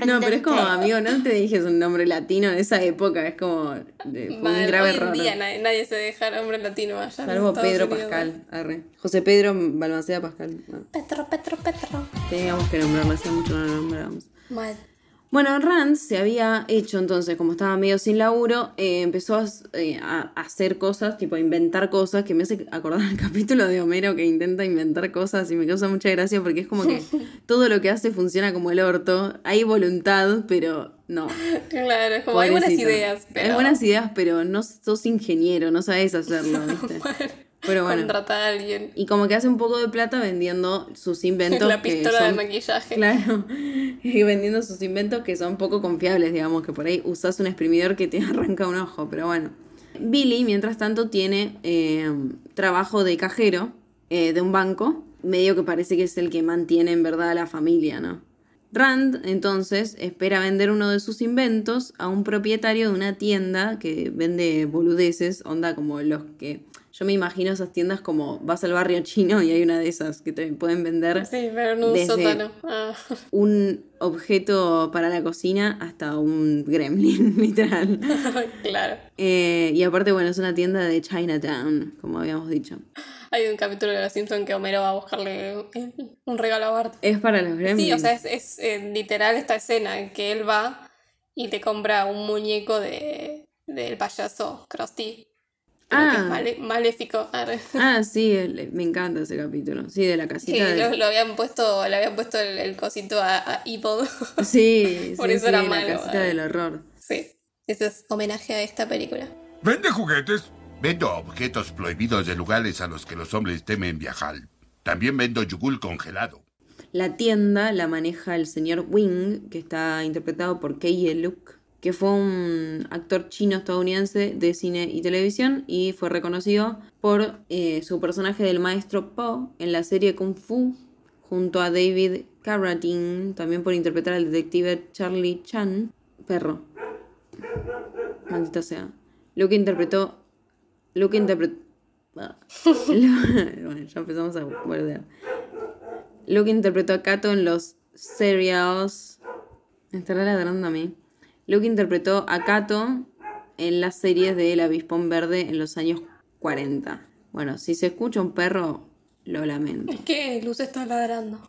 No, pero es como, amigo, no te dije un nombre latino en esa época, es como, eh, fue un grave hoy en error. día nadie, nadie se deja nombre latino allá. Salvo Pedro Unidos. Pascal, arre. José Pedro Balmaceda Pascal. no, Petro, Petro, Petro. teníamos que nombrarlo, hacía mucho no lo nombrábamos. Mal. Bueno, Rand se había hecho entonces, como estaba medio sin laburo, eh, empezó a, eh, a hacer cosas, tipo a inventar cosas, que me hace acordar el capítulo de Homero que intenta inventar cosas y me causa mucha gracia porque es como que todo lo que hace funciona como el orto. Hay voluntad, pero no. Claro, es como hay buenas Pobrecito. ideas, pero. Hay buenas ideas, pero no sos ingeniero, no sabes hacerlo, ¿viste? Pero bueno. Contrata a alguien. Y como que hace un poco de plata vendiendo sus inventos. La que pistola de maquillaje. Claro, y vendiendo sus inventos que son poco confiables, digamos, que por ahí usas un exprimidor que te arranca un ojo, pero bueno. Billy, mientras tanto, tiene eh, trabajo de cajero eh, de un banco, medio que parece que es el que mantiene en verdad a la familia, ¿no? Rand, entonces, espera vender uno de sus inventos a un propietario de una tienda que vende boludeces, onda como los que... Yo me imagino esas tiendas como vas al barrio chino y hay una de esas que te pueden vender Sí, pero en un Desde- sótano. Ah. un objeto para la cocina hasta un gremlin, literal. claro. Eh, y aparte, bueno, es una tienda de Chinatown, como habíamos dicho. Hay un capítulo de Los Simpsons que Homero va a buscarle un- regalo a Bart. Es para los gremlins. Sí, o sea, es, es, eh, literal esta escena en que él va y le compra un muñeco de del payaso Krusty. Que Ah. es male- maléfico. Arre. Ah, sí, el- me encanta ese capítulo. Sí, de la casita Que de... lo, lo habían puesto, le habían puesto el, el cosito a, a Evil. Sí, Por sí, eso sí, era la malo, casita del horror. sí, eso es homenaje a esta película. ¿Vende juguetes? Vendo objetos prohibidos de lugares a los que los hombres temen viajar. También vendo yugul congelado. La tienda la maneja el señor Wing, que está interpretado por Kei Luk, que fue un actor chino-estadounidense de cine y televisión y fue reconocido por eh, su personaje del maestro Po en la serie Kung Fu, junto a David Carradine, también por interpretar al detective Charlie Chan, perro. Maldita sea. Luke interpretó. Luke interpretó. bueno, ya empezamos a bordear. Luke interpretó a Kato en los serials. Me estará ladrando a mí. Luke interpretó a Kato en las series de El Avispón Verde en los años 40. Bueno, si se escucha un perro, lo lamento. Es que Luz está ladrando.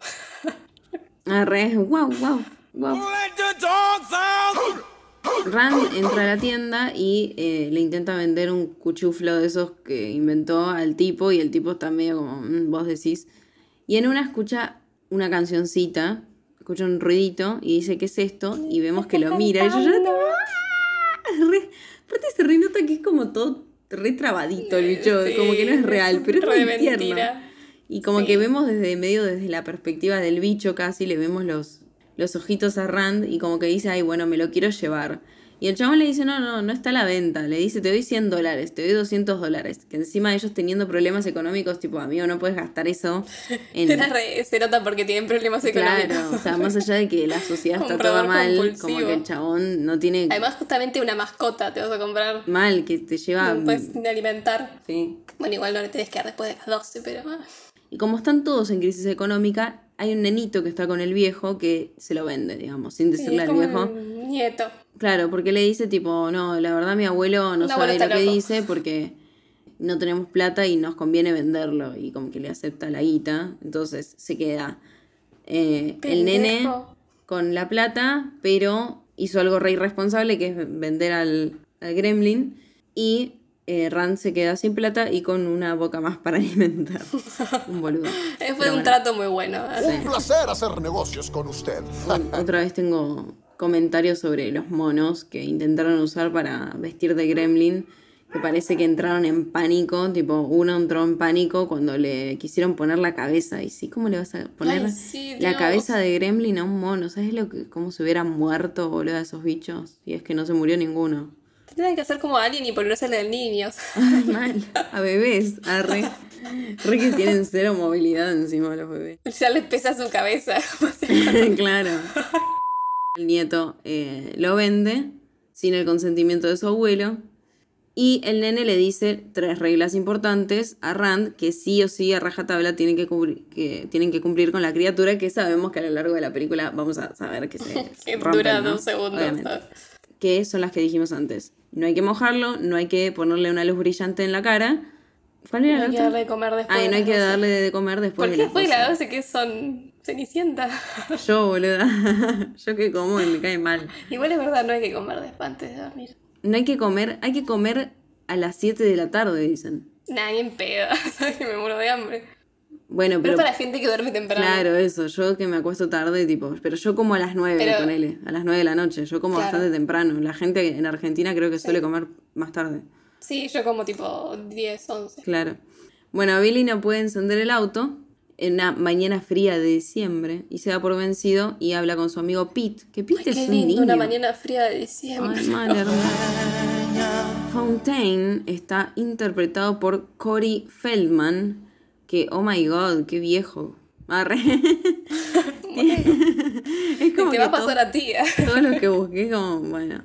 Arre, wow, wow, wow. Rand entra a la tienda y eh, le intenta vender un cuchuflo de esos que inventó al tipo y el tipo está medio como, "Mm", vos decís. Y en una escucha una cancioncita, escucha un ruidito y dice, ¿qué es esto? Y vemos que lo mira y yo ya ¡Ah! Re- Aparte se re nota que es como todo re trabadito el bicho, Sí, como que no es real, pero es re muy tierno. mentira. Y como Sí. que vemos desde medio, desde la perspectiva del bicho casi, le vemos los, los ojitos a Rand y como que dice, ay, bueno, me lo quiero llevar. Y el chabón le dice, no, no, no está a la venta. Le dice, te doy 100 dólares, te doy 200 dólares. Que encima ellos teniendo problemas económicos, tipo, amigo, no puedes gastar eso en... Re- se nota porque tienen problemas económicos. Claro, o sea, más allá de que la sociedad está toda mal, compulsivo. como que el chabón no tiene Además, justamente una mascota te vas a comprar. mal, que te lleva... No puedes alimentar. Sí. Bueno, igual no le tenés que dar después de las 12, pero. ah. Y como están todos en crisis económica, hay un nenito que está con el viejo que se lo vende, digamos, sin decirle al viejo. un nieto. Claro, porque le dice tipo, no, la verdad mi abuelo no sabe lo que loco. dice porque no tenemos plata y nos conviene venderlo. Y como que le acepta la guita. Entonces se queda eh, el nene con la plata, pero hizo algo re irresponsable que es vender al, al gremlin. Y eh, Rand se queda sin plata y con una boca más para alimentar. Un boludo. Pero Fue un bueno. trato muy bueno. Un placer hacer negocios con usted. Otra vez tengo comentarios sobre los monos que intentaron usar para vestir de gremlin. Que parece que entraron en pánico. Tipo, uno entró en pánico cuando le quisieron poner la cabeza. Y sí, ¿cómo le vas a poner Ay, sí, la cabeza de gremlin a un mono? ¿Sabes lo que, cómo se hubieran muerto, boludo, esos bichos? Y es que no se murió ninguno. Tienen que hacer como Alien y ponérsele al niño. Ay, mal. A bebés, arre. Re que tienen cero movilidad encima los bebés. ya les pesa su cabeza. claro. El nieto eh, lo vende sin el consentimiento de su abuelo. Y el nene le dice tres reglas importantes a Rand que sí o sí a rajatabla tienen que, cubrir- que, tienen que cumplir con la criatura que sabemos que a lo largo de la película vamos a saber que se rompen, dura ¿no? dos segundos. Obviamente. ¿sabes? Que son las que dijimos antes. No hay que mojarlo, no hay que ponerle una luz brillante en la cara. ¿Cuál era No la hay que darle de comer después. Ah, y no hay que 12. darle de comer después ¿Por qué después de 12. las 12 que son Cenicienta? Yo, boluda. Yo que como y me cae mal. Igual es verdad, no hay que comer después antes de dormir. No hay que comer, hay que comer a las 7 de la tarde, dicen. Nadie en pedo, ¿sabes? que me muero de hambre. Bueno, Pero, pero. es para gente que duerme temprano. Claro, eso. Yo que me acuesto tarde, tipo. Pero yo como a las 9, Pero- ponele. A las 9 de la noche. Yo como Claro. bastante temprano. La gente en Argentina creo que suele comer más tarde. Sí, yo como tipo 10, 11. Claro. Bueno, Billy no puede encender el auto en una mañana fría de diciembre y se da por vencido y habla con su amigo Pete. Que Pete es Qué un lindo, niño. una mañana fría de diciembre. Ay. Fontaine está interpretado por Corey Feldman, que, oh my god, qué viejo. Arre. es como Te que va a pasar todo, a ti. ¿eh? todo lo que busqué, como, bueno.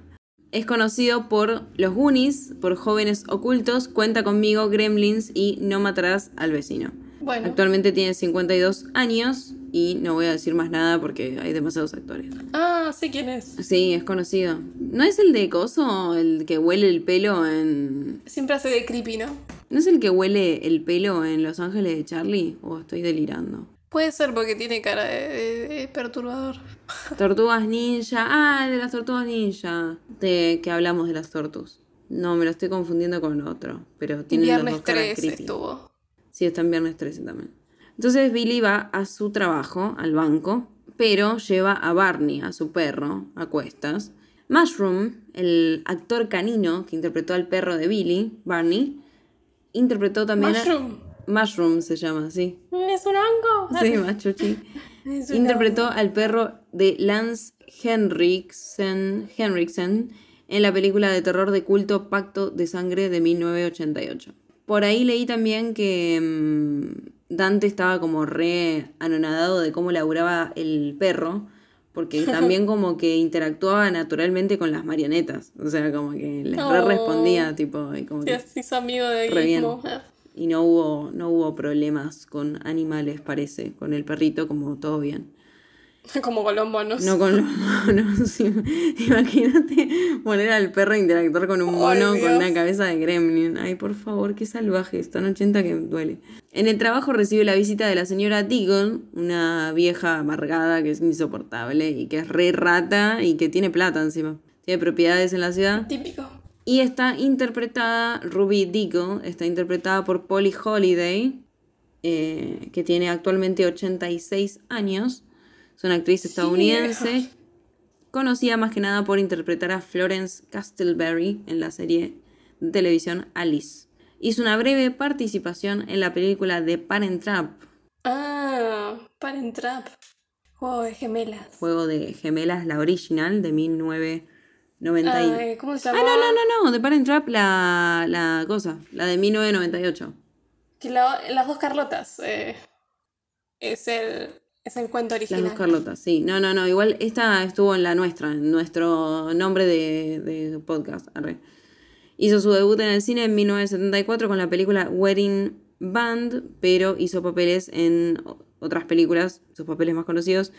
Es conocido por Los Goonies, por Jóvenes Ocultos, Cuenta conmigo, Gremlins y No matarás al vecino. Bueno. Actualmente tiene 52 años y no voy a decir más nada porque hay demasiados actores. Ah, sé quién es. Sí, es conocido. ¿No es el de Coso, el que huele el pelo en... Siempre hace de creepy, ¿no? ¿No es el que huele el pelo en Los Ángeles de Charlie? ¿O estoy delirando? Puede ser porque tiene cara de, de- de perturbador. Tortugas Ninja. Ah, el de las Tortugas Ninja. De que hablamos de las tortus. No, me lo estoy confundiendo con otro. Pero tienen los Viernes dos caras 3 creepy. estuvo. Sí, está en viernes 13 también. Entonces Billy va a su trabajo, al banco, pero lleva a Barney, a su perro, a cuestas. Mushroom, el actor canino que interpretó al perro de Billy, Barney, interpretó también a- Mushroom. Mushroom se llama, sí. ¿Es un hongo? Sí, machuchi. Interpretó al perro de Lance Henriksen, Henriksen en la película de terror de culto Pacto de Sangre de 1988. Por ahí leí también que mm, Dante estaba como re anonadado de cómo laburaba el perro, porque también como que interactuaba naturalmente con las marionetas. O sea, como que les re respondía, tipo, y como Sí, que es amigo de Re bien. Gizmo. Y no hubo, no hubo problemas con animales, parece. Con el perrito, como todo bien. Como Colombo, ¿no? No con los monos. Imagínate poner al perro a interactuar con un mono con una cabeza de gremlin. Ay, por favor, qué salvaje. Están 80 que duele. En el trabajo recibe la visita de la señora Deagle, una vieja amargada que es insoportable y que es re rata y que tiene plata encima. Tiene propiedades en la ciudad. Típico. Y está interpretada, Ruby Deagle, está interpretada por Polly Holiday, eh, que tiene actualmente 86 años. Es una actriz estadounidense, conocida más que nada por interpretar a Florence Castleberry en la serie de televisión Alice. Hizo una breve participación en la película The Parent Trap, Ah, Parent Trap. Juego de gemelas. juego de gemelas, la original de 1990. y- Ay, ¿Cómo se Ah, llama? no, no, no, no, The Parent Trap, la, la cosa, la de 1998. Que la- las dos Carlotas. eh, es, el, es el cuento Las original. dos Carlotas, sí. No, no, no, igual esta estuvo en la nuestra, en nuestro nombre de, de podcast. arre. Hizo su debut en el cine en 1974 con la película Wedding Band, pero hizo papeles en otras películas, sus papeles más conocidos.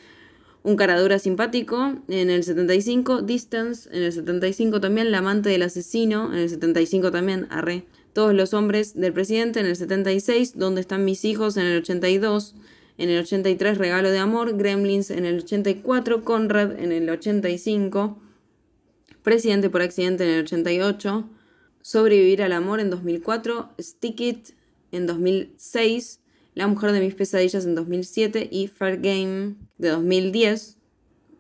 Un caradura simpático en el 75, Distance en el 75 también, La amante del asesino en el 75 también, arre. Todos los hombres del presidente en el 76, ¿Dónde están mis hijos? en el 82, en el 83 Regalo de Amor, Gremlins en el 84, Conrad en el 85, Presidente por accidente en el 88, Sobrevivir al amor en 2004, Stick It en 2006, La mujer de mis pesadillas en 2007 y Fair Game de 2010.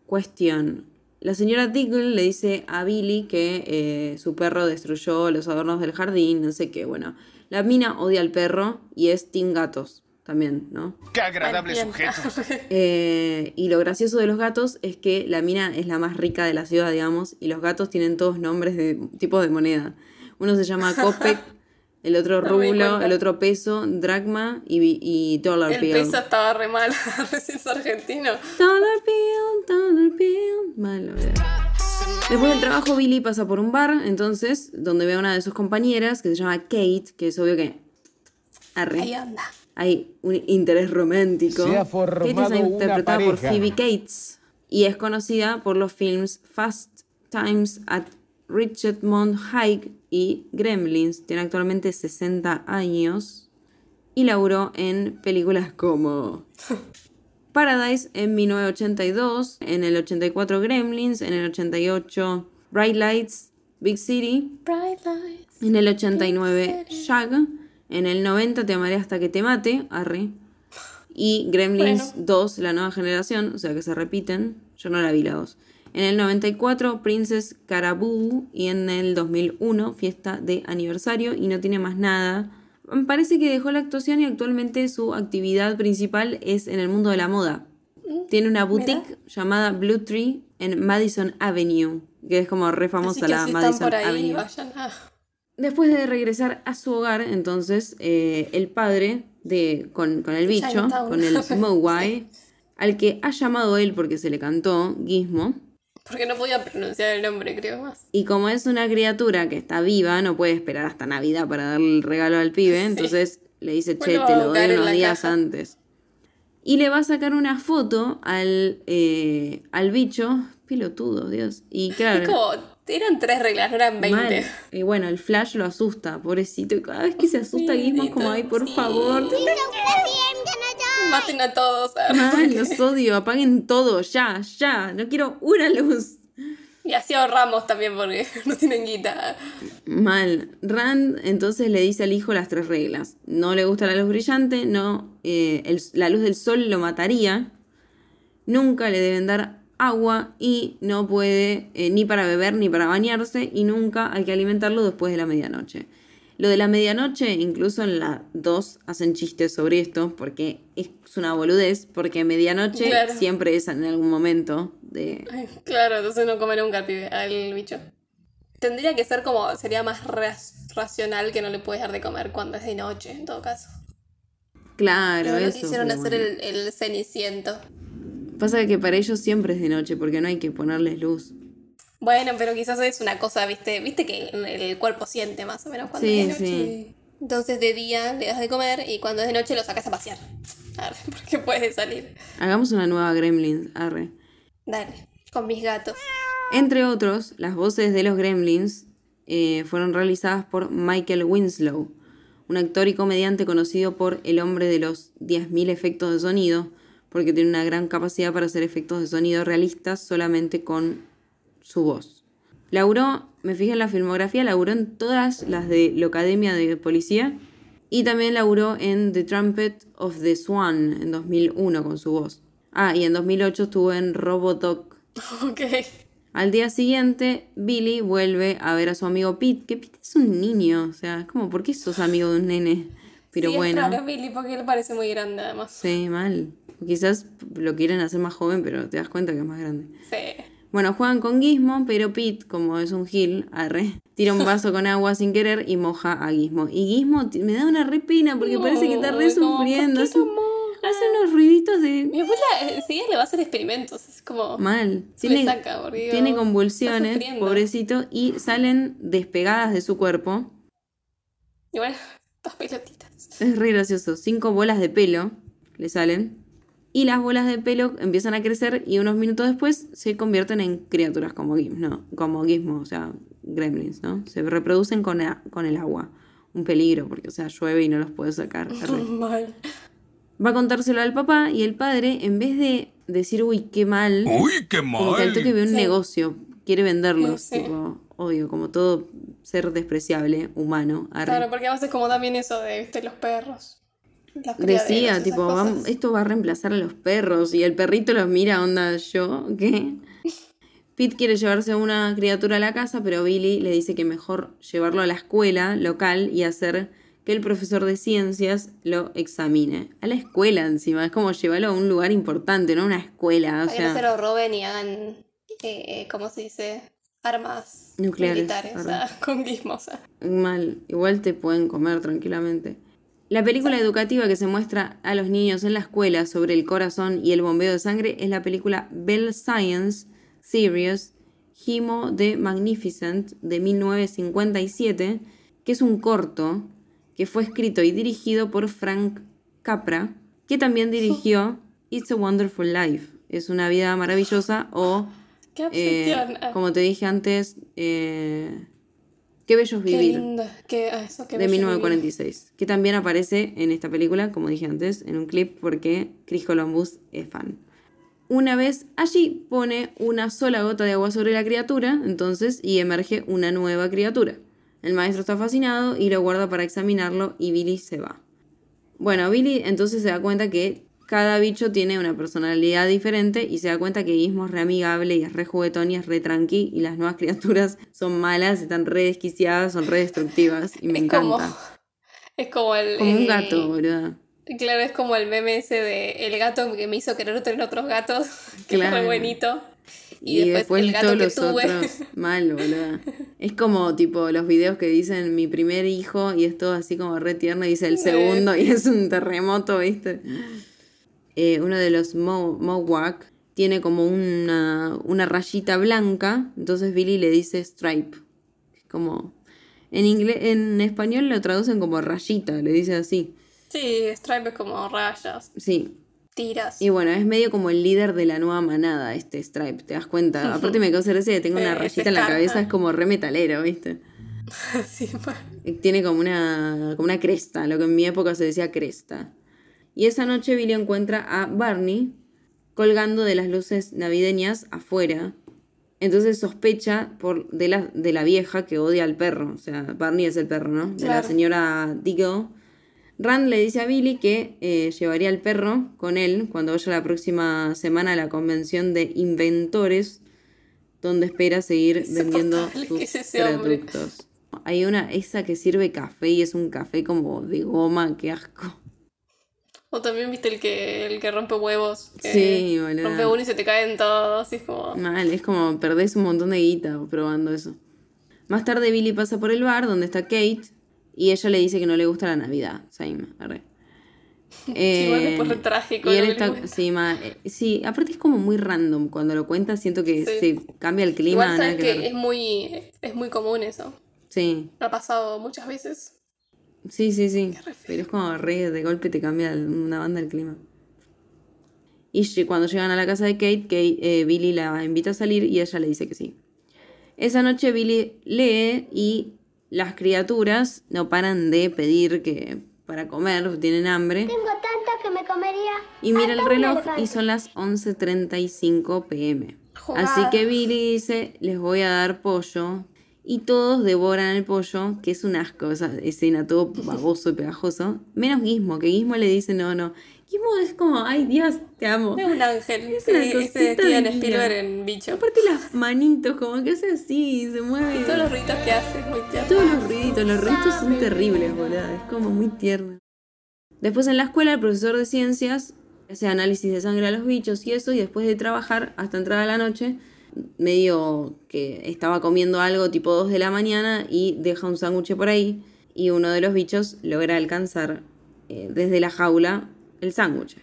Cuestión. La señora Diggle le dice a Billy que eh, su perro destruyó los adornos del jardín, no sé qué. Bueno, la mina odia al perro y es Team Gatos también, ¿no? Qué agradable sujeto. Eh, y lo gracioso de los gatos es que la mina es la más rica de la ciudad, digamos, y los gatos tienen todos nombres de tipos de moneda. Uno se llama Copec, el otro No rublo, el otro peso, dracma y, y dollar El bill. peso estaba re mal, recién es argentino. Dollar bill, dollar bill. Malo, era. Después del trabajo, Billy pasa por un bar, entonces, donde ve a una de sus compañeras, que se llama Kate, que es obvio que... Arre. Ahí anda. Hay un interés romántico. Se ha Kate formado es interpretada por. Phoebe Cates y es conocida por los films Fast Times at Richmond High y Gremlins. Tiene actualmente 60 años y laburó en películas como Paradise en 1982, en el 84 Gremlins, en el 88 Bright Lights, Big City, Bright lights. en el 89 Shag, en el 90 Te amaré hasta que te mate, arre. Y Gremlins 2, la nueva generación, o sea que se repiten. Yo no la vi la 2. En el 94 Princess Caraboo y en el 2001 Fiesta de aniversario y no tiene más nada. Me Parece que dejó la actuación y actualmente su actividad principal es en el mundo de la moda. Tiene una boutique llamada Blue Tree en Madison Avenue, que es como re Así famosa que la si están Madison por ahí, Avenue. vayan a... Después de regresar a su hogar, entonces, eh, el padre de, con, con el bicho, con el Mogwai, al que ha llamado él porque se le cantó Gizmo, Porque no podía pronunciar el nombre, creo más. y como es una criatura que está viva, no puede esperar hasta Navidad para darle el regalo al pibe, entonces le dice, che, te lo doy unos días caja. antes. Y le va a sacar una foto al, eh, al bicho, pelotudo, Dios. Y claro, Es como, eran tres reglas, no eran 20. Mal. Y bueno, el Flash lo asusta, pobrecito. Y cada vez que se asusta Gizmo es como, ay, por favor. Maten a todos. Mal, los odio, apaguen todo, ya, ya. No quiero una luz. Y así ahorramos también porque no tienen guita. Mal. Rand entonces le dice al hijo las tres reglas. No le gusta la luz brillante, no, eh, el- la luz del sol lo mataría. Nunca le deben dar agua y no puede eh, ni para beber ni para bañarse y nunca hay que alimentarlo después de la medianoche. Lo de la medianoche, incluso en la 2 hacen chistes sobre esto porque es una boludez, porque medianoche Claro. siempre es en algún momento de... Claro, entonces no comerá nunca al bicho. Tendría que ser como, sería más racional que no le puedes dar de comer cuando es de noche, en todo caso. Claro, Pero no eso. quisieron hacer bueno. el, el ceniciento. Pasa que para ellos siempre es de noche porque no hay que ponerles luz. Bueno, pero quizás es una cosa, viste, viste que el cuerpo siente más o menos cuando Sí, es de noche. sí. Entonces de día le das de comer y cuando es de noche lo sacas a pasear. A ver, porque puede salir. Hagamos una nueva Gremlins, arre. Dale, con mis gatos. Entre otros, las voces de los Gremlins eh, fueron realizadas por Michael Winslow, un actor y comediante conocido por el hombre de los 10.000 efectos de sonido, porque tiene una gran capacidad para hacer efectos de sonido realistas solamente con su voz. Lauró, me fijé en la filmografía, laburó en todas las de la Academia de Policía y también laburó en The Trumpet of the Swan en 2001 con su voz. Ah, y en 2008 estuvo en Robodoc Ok. al día siguiente, Billy vuelve a ver a su amigo Pete, que Pete es un niño, o sea, es como, ¿por qué sos amigo de un nene? Pero sí, bueno, Es raro, Billy, porque él parece muy grande además. sí, mal. Quizás lo quieren hacer más joven, pero te das cuenta que es más grande. Sí. Bueno, juegan con Gizmo, pero Pete, como es un gil, arre, tira un vaso con agua sin querer y moja a Gizmo. Y Gizmo me da una re pena porque parece que está re Ay, como, ¿por sufriendo. qué Hace, unos ruiditos de... Mi abuela enseguida le va a hacer experimentos. Es como. Mal. Tiene, saca, porque tiene convulsiones, pobrecito, y salen despegadas de su cuerpo. Y bueno, dos pelotitas. Es re gracioso. Cinco bolas de pelo le salen. Y las bolas de pelo empiezan a crecer y unos minutos después se convierten en criaturas como Gizmo, no, como Gizmo, o sea, gremlins, ¿no? Se reproducen con, a- con el agua. un peligro, porque, o sea, llueve y no los puede sacar. Mal. Va a contárselo al papá y el padre, en vez de decir, uy, qué mal, Uy, qué al toque mal. ve un Sí. negocio, quiere venderlos, Sí, sí. tipo, obvio, como todo ser despreciable, humano. arre. Claro, porque a veces como también eso de ¿viste? los perros. Decía, tipo, cosas. "Vam- esto va a reemplazar a los perros. Y el perrito los mira, onda, ¿yo? ¿Qué? Pete quiere llevarse a una criatura a la casa, pero Billy le dice que mejor llevarlo a la escuela local y hacer que el profesor de ciencias lo examine. A la escuela encima, es como llevarlo a un lugar importante, no a una escuela. O Para que no se sea, lo roben y hagan, eh, ¿cómo se dice? Armas Nucleares, militares, o sea, con sea. mal. Igual te pueden comer tranquilamente. La película educativa que se muestra a los niños en la escuela sobre el corazón y el bombeo de sangre es la película Bell Science Serious Himo the Magnificent de 1957, que es un corto que fue escrito y dirigido por Frank Capra, que también dirigió It's a Wonderful Life. Es una vida maravillosa o, Qué eh. Ah, como te dije antes, eh, Qué bello es qué vivir linda. Qué, ah, eso, qué de bello vivir. 1946, que también aparece en esta película, como dije antes, en un clip porque Chris Columbus es fan. Una vez allí pone una sola gota de agua sobre la criatura, entonces, y emerge una nueva criatura. El maestro está fascinado y lo guarda para examinarlo y Billy se va. Bueno, Billy entonces se da cuenta que cada bicho tiene una personalidad diferente y se da cuenta que Gizmo es re amigable y es re juguetón y es re tranqui y las nuevas criaturas son malas, están re desquiciadas, son re destructivas y me Es encanta. como, es como el. Como un gato, boludo. Claro, es como el meme ese de el gato que me hizo querer tener otros gatos, que Claro. re buenito. Y, Y, después, después, el gato todos que los tuve. otros mal, boludo. Es como tipo los videos que dicen mi primer hijo y es todo así como re tierno y dice el segundo y es un terremoto, ¿viste? Eh, uno de los Mo- Mowak tiene como una, una rayita blanca, entonces Billy le dice stripe. Como en inglés, en español lo traducen como rayita, le dice así. Sí, Stripe es como rayas, Sí, tiras. Y bueno, es medio como el líder de la nueva manada, este Stripe, ¿te das cuenta? Aparte me causa gracia que tenga una Eh, rayita en la cabeza, es como re metalero, ¿viste? Sí, bueno. Eh, Tiene como una, como una cresta, lo que en mi época se decía cresta. Y esa noche Billy encuentra a Barney colgando de las luces navideñas afuera. Entonces sospecha por, de, la, de la vieja que odia al perro. O sea, Barney es el perro, ¿no? De la señora Diggle. Rand le dice a Billy que eh, llevaría al perro con él cuando vaya la próxima semana a la convención de inventores, donde espera seguir vendiendo sus es hombre. productos. Hay una, esa que sirve café y es un café como de goma, qué asco. O también viste el que, el que rompe huevos. que Sí, boludo. Rompe uno y se te caen todos. Y es como. Mal, es como perdés un montón de guita probando eso. Más tarde Billy pasa por el bar donde está Kate y ella le dice que no le gusta la Navidad. Same, arre. Igual Eh, después re trágico. y él está, sí, ma- eh, sí, aparte es como muy random. Cuando lo cuenta siento que Sí. se cambia el clima. Igual sabes que que ver. es muy, es muy común eso. Sí, Ha pasado muchas veces. Sí, sí, sí. Pero es como re de golpe te cambia una banda el clima. Y cuando llegan a la casa de Kate, Kate eh, Billy la invita a salir y ella le dice que sí. Esa noche Billy lee y las criaturas no paran de pedir que para comer, tienen hambre. Tengo tanto que me comería. Y mira el reloj y son las 11.35 pm. Jugada. Así que Billy dice, les voy a dar pollo. Y todos devoran el pollo, que es un asco, esa escena todo baboso y pegajoso. Menos Gizmo, que Gizmo le dice, no, no. Gizmo es como, ay Dios, te amo. Es un ángel. Es una Steven divina. Spielberg en bicho. Aparte las manitos, como que hace así, se mueve. Todos los ruidos que hace es muy tierno. Todos los ruiditos, los ruiditos son terribles, boludo. Es como muy tierno. Después en la escuela, el profesor de ciencias hace análisis de sangre a los bichos y eso, y después de trabajar hasta entrada la noche, medio que estaba comiendo algo tipo 2 de la mañana y deja un sándwich por ahí, y uno de los bichos logra alcanzar eh, desde la jaula el sándwich.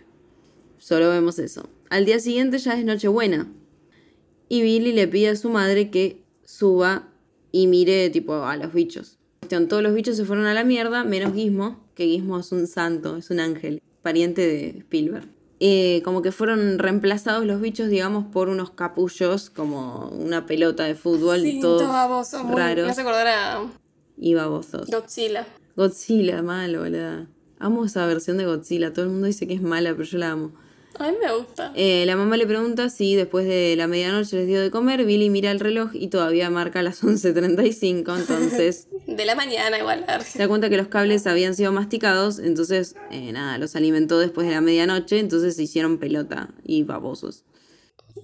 Solo vemos eso. Al día siguiente ya es Nochebuena. Y Billy le pide a su madre que suba y mire tipo a los bichos. Todos los bichos se fueron a la mierda, menos Gizmo, que Gizmo es un santo, es un ángel, pariente de Spielberg. Eh, como que fueron reemplazados los bichos, digamos, por unos capullos, como una pelota de fútbol, Sí, todos todo baboso, muy- Me raros hace acordar a y babosos. Godzilla. Godzilla, malo, boludo. Amo esa versión de Godzilla. Todo el mundo dice que es mala, pero yo la amo. A mí me gusta. Eh, la mamá le pregunta si después de la medianoche les dio de comer. Billy mira el reloj y todavía marca las 11.35. Entonces De la mañana igual. se da cuenta que los cables habían sido masticados. Entonces, eh, nada, los alimentó después de la medianoche. Entonces se hicieron pelota y babosos.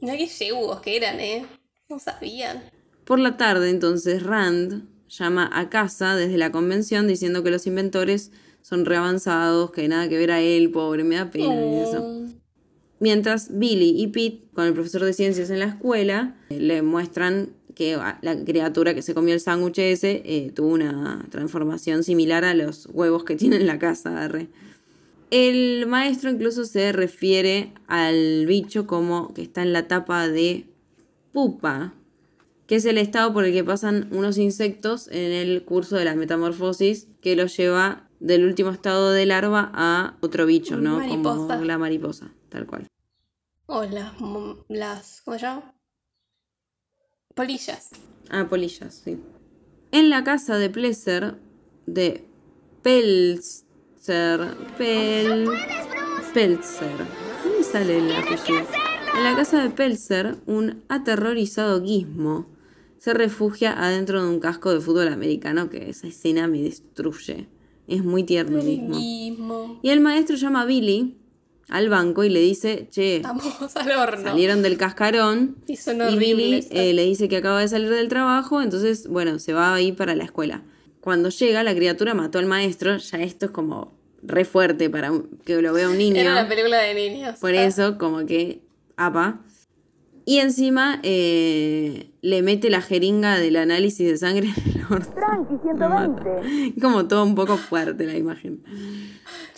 Mira qué yegos que eran, ¿eh? No sabían. Por la tarde, entonces, Rand llama a casa desde la convención diciendo que los inventores son reavanzados, que nada que ver a él, pobre, me da pena y eso. Mientras Billy y Pete, con el profesor de ciencias en la escuela, eh, le muestran que ah, la criatura que se comió el sándwich ese eh, tuvo una transformación similar a los huevos que tiene en la casa. arre. El maestro incluso se refiere al bicho como que está en la tapa de pupa, que es el estado por el que pasan unos insectos en el curso de la metamorfosis que los lleva del último estado de larva a otro bicho, ¿no? Mariposa. Como la mariposa, tal cual. O las, las. ¿Cómo se llama? Polillas. Ah, polillas, sí. En la casa de Pleasure de Pelzer. Pel. Pelzer. ¿Dónde sale el apellido? En la casa de Pelzer, un aterrorizado Gizmo se refugia adentro de un casco de fútbol americano que esa escena me destruye. Es muy tierno el. Mismo. Y el maestro llama a Billy al banco y le dice, che, Vamos al horno. salieron del cascarón Y son y. Billy eh, le dice que acaba de salir del trabajo, entonces, bueno, se va a ir para la escuela. Cuando llega, la criatura mató al maestro, ya esto es como re fuerte para que lo vea un niño. Era una película de niños. Por Ah. eso, como que, apa. Y encima eh, le mete la jeringa del análisis de sangre en el orto. Tranqui, Me mata. Como todo un poco fuerte la imagen.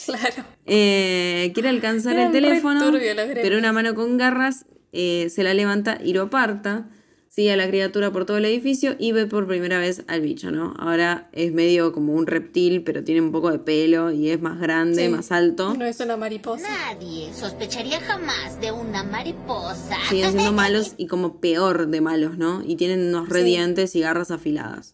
Claro. Eh, quiere alcanzar el teléfono, pero una mano con garras eh, se la levanta y lo aparta. Sigue a la criatura por todo el edificio y ve por primera vez al bicho, ¿no? Ahora es medio como un reptil, pero tiene un poco de pelo y es más grande, Sí. más alto. No es una mariposa. Nadie sospecharía jamás de una mariposa. Siguen siendo malos y como peor de malos, ¿no? Y tienen unos Sí. redientes y garras afiladas.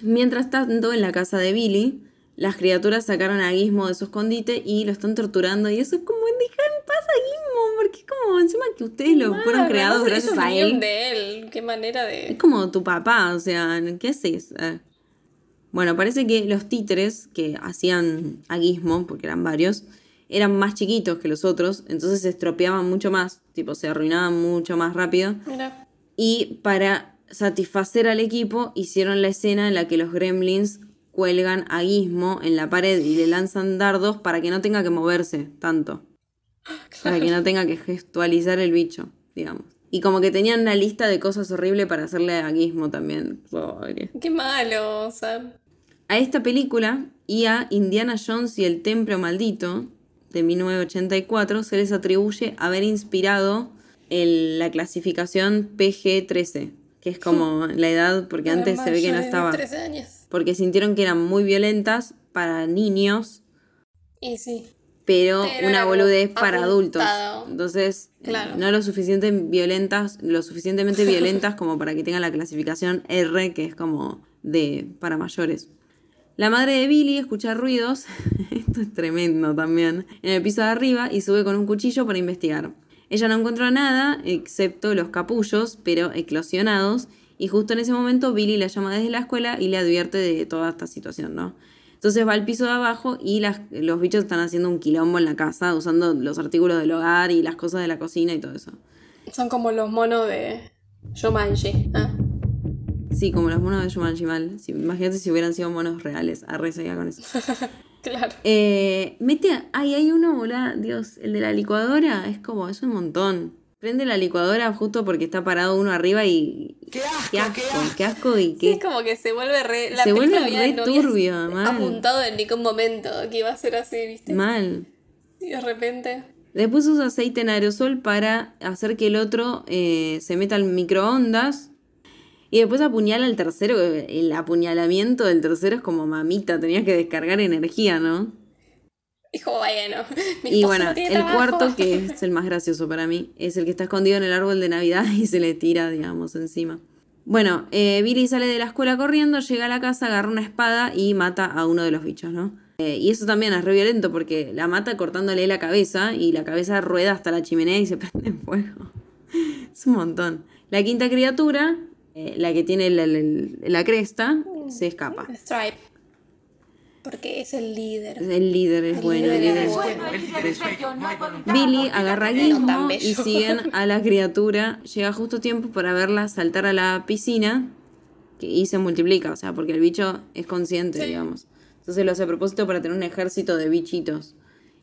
Mientras tanto, en la casa de Billy, las criaturas sacaron a Gizmo de su escondite y lo están torturando. Y eso es como, dejan en paz a Gizmo, porque es como, encima que ustedes lo fueron Ah, creados gracias a él. de él. Qué manera Es de. como tu papá, o sea, ¿qué haces? Eh. Bueno, parece que los títeres que hacían a Gizmo, porque eran varios, eran más chiquitos que los otros, entonces se estropeaban mucho más, tipo, se arruinaban mucho más rápido. Mira. Y para satisfacer al equipo, hicieron la escena en la que los gremlins cuelgan a Gizmo en la pared y le lanzan dardos para que no tenga que moverse tanto. Para que no tenga que gestualizar el bicho, digamos. Y como que tenían una lista de cosas horribles para hacerle a Gizmo también. Pobre. Qué malo. Sea. A esta película y a Indiana Jones y el Templo Maldito de 1984 se les atribuye haber inspirado el- la clasificación PG-13, que es como la edad, porque antes se ve que no estaba. 13 años. Porque sintieron que eran muy violentas para niños, Y sí. pero, Pero una boludez para adultos. Entonces, Claro. no lo suficiente violentas, lo suficientemente violentas como para que tengan la clasificación R, que es como de para mayores. La madre de Billy escucha ruidos, esto es tremendo también, en el piso de arriba y sube con un cuchillo para investigar. Ella no encontró nada excepto los capullos, pero eclosionados, y justo en ese momento Billy la llama desde la escuela y le advierte de toda esta situación, ¿no? Entonces va al piso de abajo y las- los bichos están haciendo un quilombo en la casa, usando los artículos del hogar y las cosas de la cocina y todo eso. Son como los monos de Shumanji. Ah. Sí, como los monos de Jumanji mal. Si- imagínate si hubieran sido monos reales. Arre, seguía con eso. Claro. Eh, mete, a- ay, hay uno, volá, Dios, el de la licuadora, es como, es un montón. Prende la licuadora justo porque está parado uno arriba y... ¡Qué asco! ¡Qué asco! ¡Qué asco! y Sí, qué... es como que se vuelve re. La Se vuelve película re turbio, mal. Apuntado en ningún momento que iba a ser así, ¿viste? Mal. Y de repente. Después usa aceite en aerosol para hacer que el otro eh, se meta al microondas. Y después apuñala al tercero. El apuñalamiento del tercero es como mamita, tenía que descargar energía, ¿no? Dijo, bueno. mi Y bueno, no el trabajo. cuarto, que es el más gracioso para mí, es el que está escondido en el árbol de Navidad y se le tira, digamos, encima. Bueno, eh, Billy sale de la escuela corriendo, llega a la casa, agarra una espada y mata a uno de los bichos, ¿no? Eh, y eso también es re violento porque la mata cortándole la cabeza y la cabeza rueda hasta la chimenea y se prende en fuego. es un montón. La quinta criatura, eh, la que tiene la, la- la cresta, se escapa. Stripe. Porque es el líder. El líder es bueno, el líder es bueno. Billy agarra tan y siguen a la criatura. Llega justo a tiempo para verla saltar a la piscina que- y se multiplica, o sea, porque el bicho es consciente, digamos. Entonces lo hace a propósito para tener un ejército de bichitos.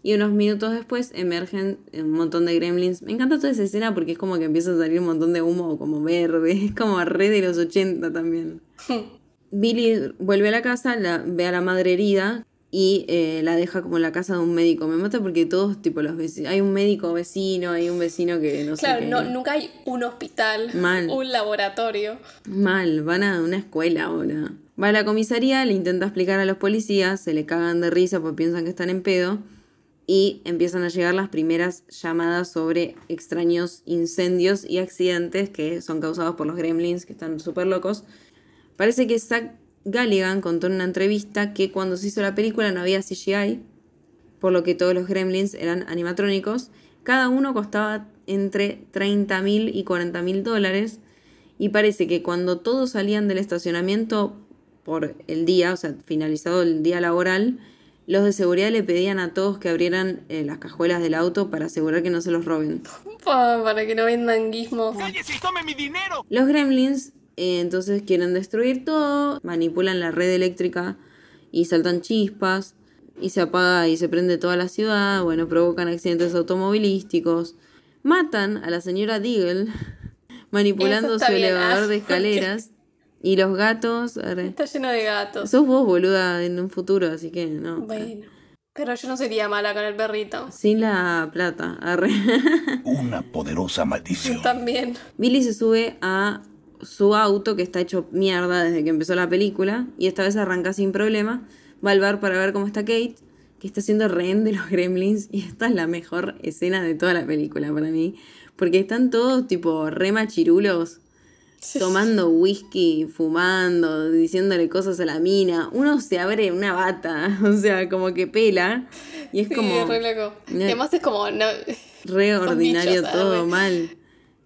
Y unos minutos después emergen un montón de gremlins. Me encanta toda esa escena porque es como que empieza a salir un montón de humo como verde. Es como re de los 80 también. Billy vuelve a la casa, la, ve a la madre herida y eh, la deja como en la casa de un médico. Me mata porque todos, tipo, los vecinos. Hay un médico vecino, hay un vecino que no Claro, sé. qué. no, nunca hay un hospital, Mal. un laboratorio. Mal, van a una escuela ahora. Va a la comisaría, le intenta explicar a los policías, se le cagan de risa porque piensan que están en pedo. Y empiezan a llegar las primeras llamadas sobre extraños incendios y accidentes que son causados por los gremlins, que están súper locos. Parece que Zach Galligan contó en una entrevista que cuando se hizo la película no había CGI, por lo que todos los gremlins eran animatrónicos. Cada uno costaba entre 30 mil y 40 mil dólares. Y parece que cuando todos salían del estacionamiento por el día, o sea, finalizado el día laboral, los de seguridad le pedían a todos que abrieran eh, las cajuelas del auto para asegurar que no se los roben. Pa- Para que no vendan guismos. ¡Cállese y tome mi dinero! Los gremlins entonces quieren destruir todo, manipulan la red eléctrica y saltan chispas y se apaga y se prende toda la ciudad, bueno, provocan accidentes automovilísticos, matan a la señora Deagle manipulando su bien, elevador ah, de escaleras y los gatos... arre. Está lleno de gatos. Sos vos, boluda, en un futuro, así que no. Bueno. Pero yo no sería mala con el perrito. Sin la plata, arre. Una poderosa maldición. También. Billy se sube a su auto que está hecho mierda desde que empezó la película y esta vez arranca sin problema. Va al bar para ver cómo está Kate, que está siendo rehén de los gremlins y esta es la mejor escena de toda la película para mí, porque están todos tipo re machirulos. Tomando whisky, fumando, diciéndole cosas a la mina. Uno se abre una bata, o sea, como que pela. Y es Sí, como. re loco. Además es como. No, Re ordinario bichos, todo, arre. mal.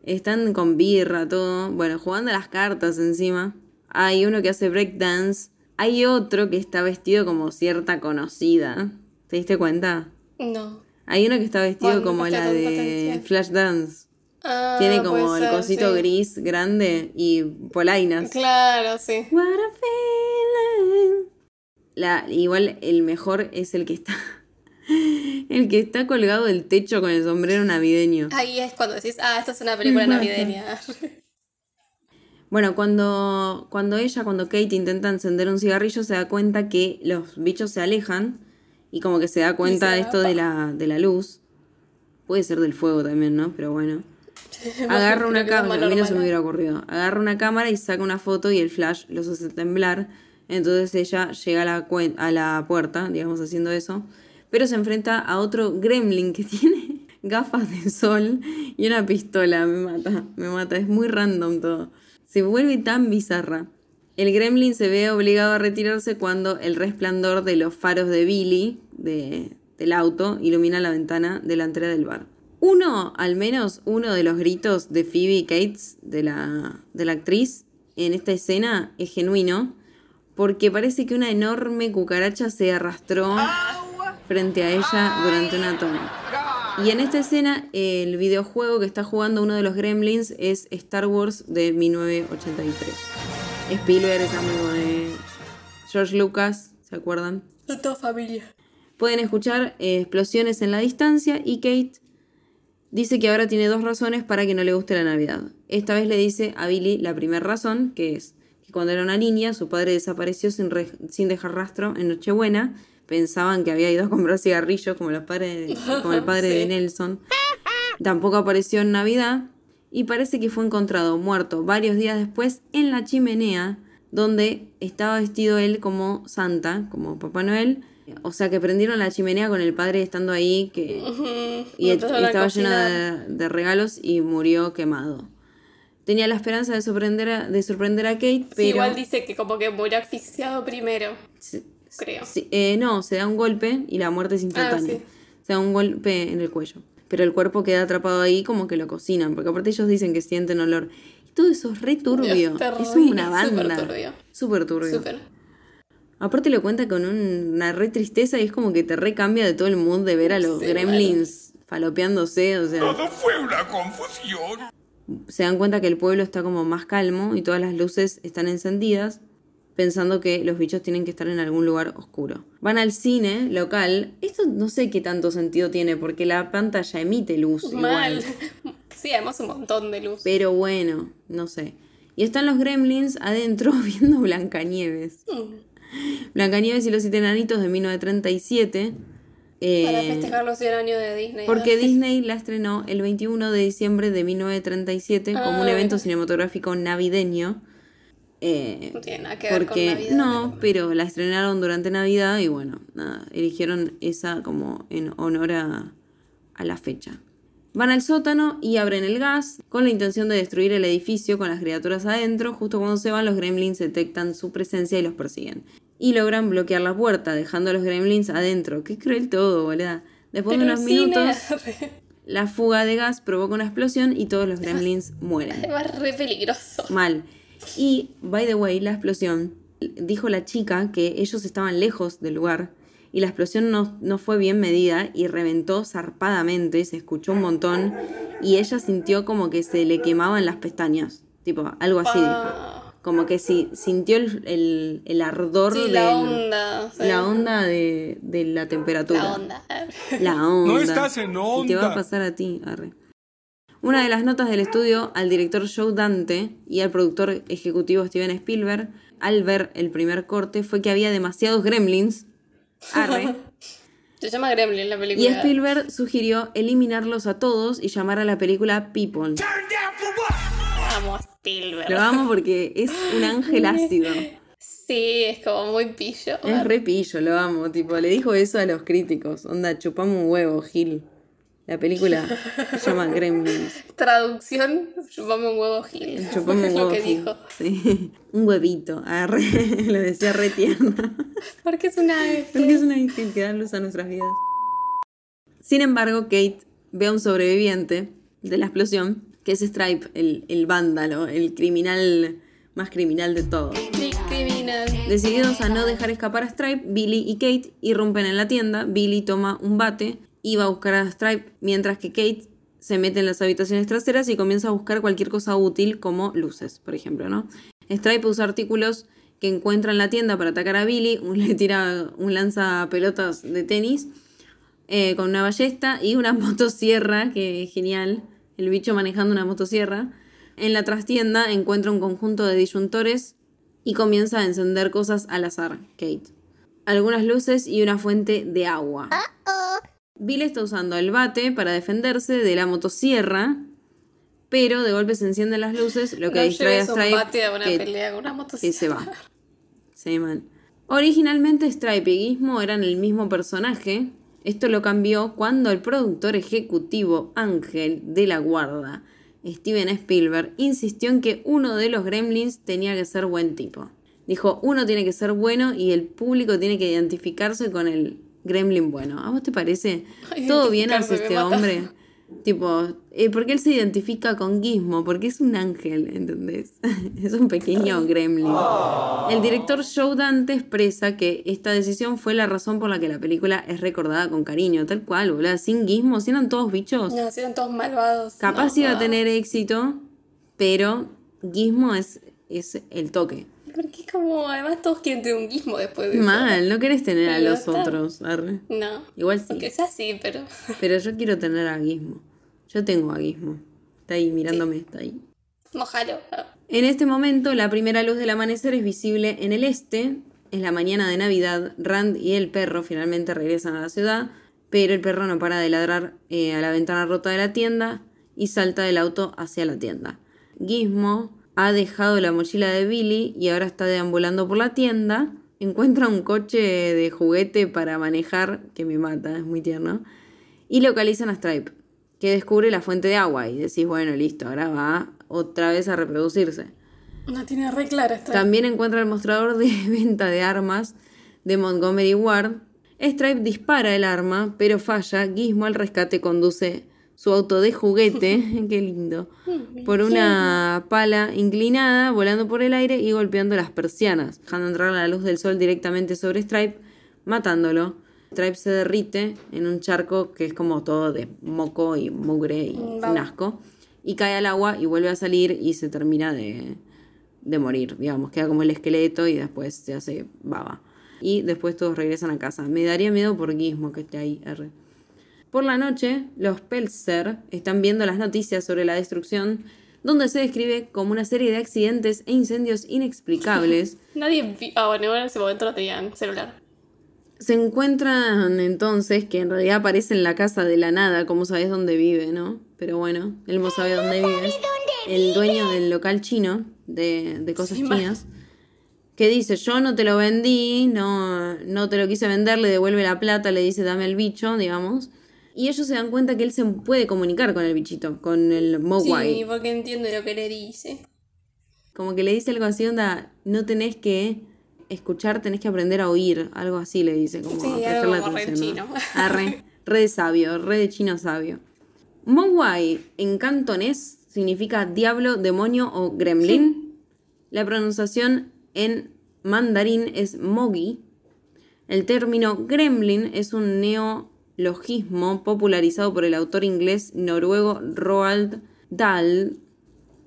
Están con birra, todo. Bueno, jugando a las cartas encima. Hay uno que hace breakdance. Hay otro que está vestido como cierta conocida. ¿Te diste cuenta? no. Hay uno que está vestido Bueno, como la de. Flashdance. Ah, Tiene como el ser, cosito sí. gris grande y polainas. Claro, sí. What a feeling. La, igual el mejor es el que está. El que está colgado del techo con el sombrero navideño. Ahí es cuando decís, ah, esta es una película navideña. Bueno, cuando, cuando ella, cuando Kate intenta encender un cigarrillo, se da cuenta que los bichos se alejan y como que se da cuenta de esto de la, de la luz. Puede ser del fuego también, ¿no? Pero bueno. Agarra una cámara, a mí no se me hubiera ocurrido. Agarra una cámara y saca una foto y el flash los hace temblar. Entonces ella llega a la, cuen- a la puerta, digamos, haciendo eso. Pero se enfrenta a otro gremlin que tiene gafas de sol y una pistola. Me mata, me mata. Es muy random todo. Se vuelve tan bizarra. El gremlin se ve obligado a retirarse cuando el resplandor de los faros de Billy, de- del auto, ilumina la ventana delantera del bar. Uno, al menos uno de los gritos de Phoebe Cates, de la, de la actriz, en esta escena es genuino, porque parece que una enorme cucaracha se arrastró frente a ella durante una toma. Y en esta escena, el videojuego que está jugando uno de los gremlins es Star Wars de 1983. Spielberg es amigo de George Lucas, ¿se acuerdan? De toda familia. Pueden escuchar eh, explosiones en la distancia y Kate dice que ahora tiene dos razones para que no le guste la Navidad. Esta vez le dice a Billy la primera razón, que es que cuando era una niña su padre desapareció sin, sin dejar rastro en Nochebuena. Pensaban que había ido a comprar cigarrillos como, los padres, como el padre de Sí. Nelson. Tampoco apareció en Navidad y parece que fue encontrado muerto varios días después en la chimenea donde estaba vestido él como Santa, como Papá Noel. O sea que prendieron la chimenea con el padre estando ahí que, y estaba lleno de, de regalos y murió quemado. Tenía la esperanza de sorprender a, de sorprender a Kate, pero... Sí, igual dice que como que murió asfixiado primero. Creo. eh, no, se da un golpe y la muerte es instantánea. Se da un golpe en el cuello. Pero el cuerpo queda atrapado ahí como que lo cocinan, porque aparte ellos dicen que sienten olor. Y todo eso es re turbio. Es, una banda. Súper turbio. Súper turbio. Aparte lo cuenta con una re tristeza y es como que te recambia de todo el mood de ver a los gremlins falopeándose, o sea. Todo fue una confusión. Se dan cuenta que el pueblo está como más calmo y todas las luces están encendidas, pensando que los bichos tienen que estar en algún lugar oscuro. Van al cine local. Esto no sé qué tanto sentido tiene, porque la pantalla emite luz. Mal. Igual. Sí, además un montón de luz. Pero bueno, no sé. Y están los gremlins adentro viendo Blancanieves. Mm. Blancanieves y los siete enanitos de 1937 para eh, festejar los 100 años de Disney. Porque Disney la estrenó el 21 de diciembre de 1937 como un ah, evento cinematográfico navideño. Eh, no tiene nada que ver con Navidad. No, pero la estrenaron durante Navidad y bueno, nada, eligieron esa como en honor a, a la fecha. Van al sótano y abren el gas con la intención de destruir el edificio con las criaturas adentro. Justo cuando se van, los gremlins detectan su presencia y los persiguen y logran bloquear la puerta, dejando a los gremlins adentro. Qué cruel todo, boluda. Después de unos minutos, la fuga de gas provoca una explosión y todos los gremlins mueren. Es re peligroso. Mal. Y, by the way, la explosión, dijo la chica que ellos estaban lejos del lugar y la explosión no, no fue bien medida y reventó zarpadamente, se escuchó un montón y ella sintió como que se le quemaban las pestañas. Tipo, algo así dijo como que si sintió el, el, ardor de la onda, la onda de, la temperatura. La onda. La onda. No estás en onda. Y te va a pasar a ti, arre. Una de las notas del estudio al director Joe Dante y al productor ejecutivo Steven Spielberg al ver el primer corte fue que había demasiados gremlins. Arre. Se llama Gremlin la película. Y Spielberg sugirió eliminarlos a todos y llamar a la película People. Lo amo porque es un ángel ácido. Sí, es como muy pillo. Es re pillo, lo amo. Tipo, le dijo eso a los críticos. Onda, chupamos un huevo, Gil. La película se llama Gremlins. Traducción, chupamos un huevo Gil. Chupamos un huevo lo que dijo. Sí. Un huevito. Ah, lo decía re tierno. Porque es una Porque es una ángel que da luz a nuestras vidas. Sin embargo, Kate ve a un sobreviviente de la explosión que es Stripe, el, vándalo, el criminal más criminal de todos. criminal. Decididos a no dejar escapar a Stripe, Billy y Kate irrumpen en la tienda. Billy toma un bate va a buscar a Stripe, mientras que Kate se mete en las habitaciones traseras y comienza a buscar cualquier cosa útil como luces, por ejemplo, ¿no? Stripe usa artículos que encuentra en la tienda para atacar a Billy, le tira un lanza pelotas de tenis eh, con una ballesta y una motosierra, que es genial el bicho manejando una motosierra. En la trastienda encuentra un conjunto de disyuntores y comienza a encender cosas al azar, Kate. Algunas luces y una fuente de agua. Bill está usando el bate para defenderse de la motosierra, pero de golpe se encienden las luces, lo que distrae a Stripe que, se va. Se man. Originalmente Stripe y Gizmo eran el mismo personaje, esto lo cambió cuando el productor ejecutivo Ángel de la Guarda, Steven Spielberg, insistió en que uno de los gremlins tenía que ser buen tipo. Dijo, uno tiene que ser bueno y el público tiene que identificarse con el gremlin bueno. ¿A vos te parece? ¿Todo bien hace este hombre? Tipo, eh, porque él se identifica con Gizmo, porque es un ángel, ¿entendés? es un pequeño gremlin. El director Joe Dante expresa que esta decisión fue la razón por la que la película es recordada con cariño, tal cual, boludo. Sin Gizmo, si eran todos bichos. No, si eran todos malvados. Capaz iba a tener éxito, pero Gizmo es, es el toque. Como, además todos quieren tener un gizmo después de Mal, no querés tener a los otros, arre. No. Igual sí. Es así, pero... Pero yo quiero tener a Gizmo. Yo tengo a Gizmo. Está ahí mirándome, está ahí. Mojalo. En este momento, la primera luz del amanecer es visible en el este. Es la mañana de Navidad. Rand y el perro finalmente regresan a la ciudad, pero el perro no para de ladrar eh, a la ventana rota de la tienda y salta del auto hacia la tienda. Gizmo ha dejado la mochila de Billy y ahora está deambulando por la tienda. Encuentra un coche de juguete para manejar, que me mata, es muy tierno. Y localizan a Stripe. que descubre la fuente de agua y decís, bueno, listo, ahora va otra vez a reproducirse. No tiene re clara esta. También encuentra el mostrador de venta de armas de Montgomery Ward. Stripe dispara el arma, pero falla. Gizmo al rescate conduce su auto de juguete, qué lindo, por una pala inclinada, volando por el aire y golpeando las persianas, dejando entrar la luz del sol directamente sobre Stripe, matándolo. Stripe se derrite en un charco que es como todo de moco y mugre y un asco, y cae al agua y vuelve a salir y se termina de, de morir, digamos, queda como el esqueleto y después se hace baba. Y después todos regresan a casa. Me daría miedo por Gizmo que esté ahí. R. Por la noche, los Pelzer están viendo las noticias sobre la destrucción, donde se describe como una serie de accidentes e incendios inexplicables. Nadie vi- Ah, bueno, en ese momento no tenían celular. Se encuentran entonces que en realidad aparece en la casa de la nada, como sabes dónde vive, ¿no? Pero bueno, él no sabe dónde vive. El dueño del local chino de, de cosas Sí, chinas, que dice, yo no te lo vendí, no, no te lo quise vender, le devuelve la plata, le dice, dame el bicho, digamos. Y ellos se dan cuenta que él se puede comunicar con el bichito, con el Mogwai. Sí, porque entiende lo que le dice. Como que le dice algo así, onda, no tenés que escuchar, tenés que aprender a oír, algo así le dice, como Sí, a algo como re chino. Ah, re, de sabio, re de chino sabio. Mogwai en cantonés significa diablo, demonio o gremlin. La pronunciación en mandarín es mogi. El término gremlin es un neologismo popularizado por el autor inglés noruego Roald Dahl,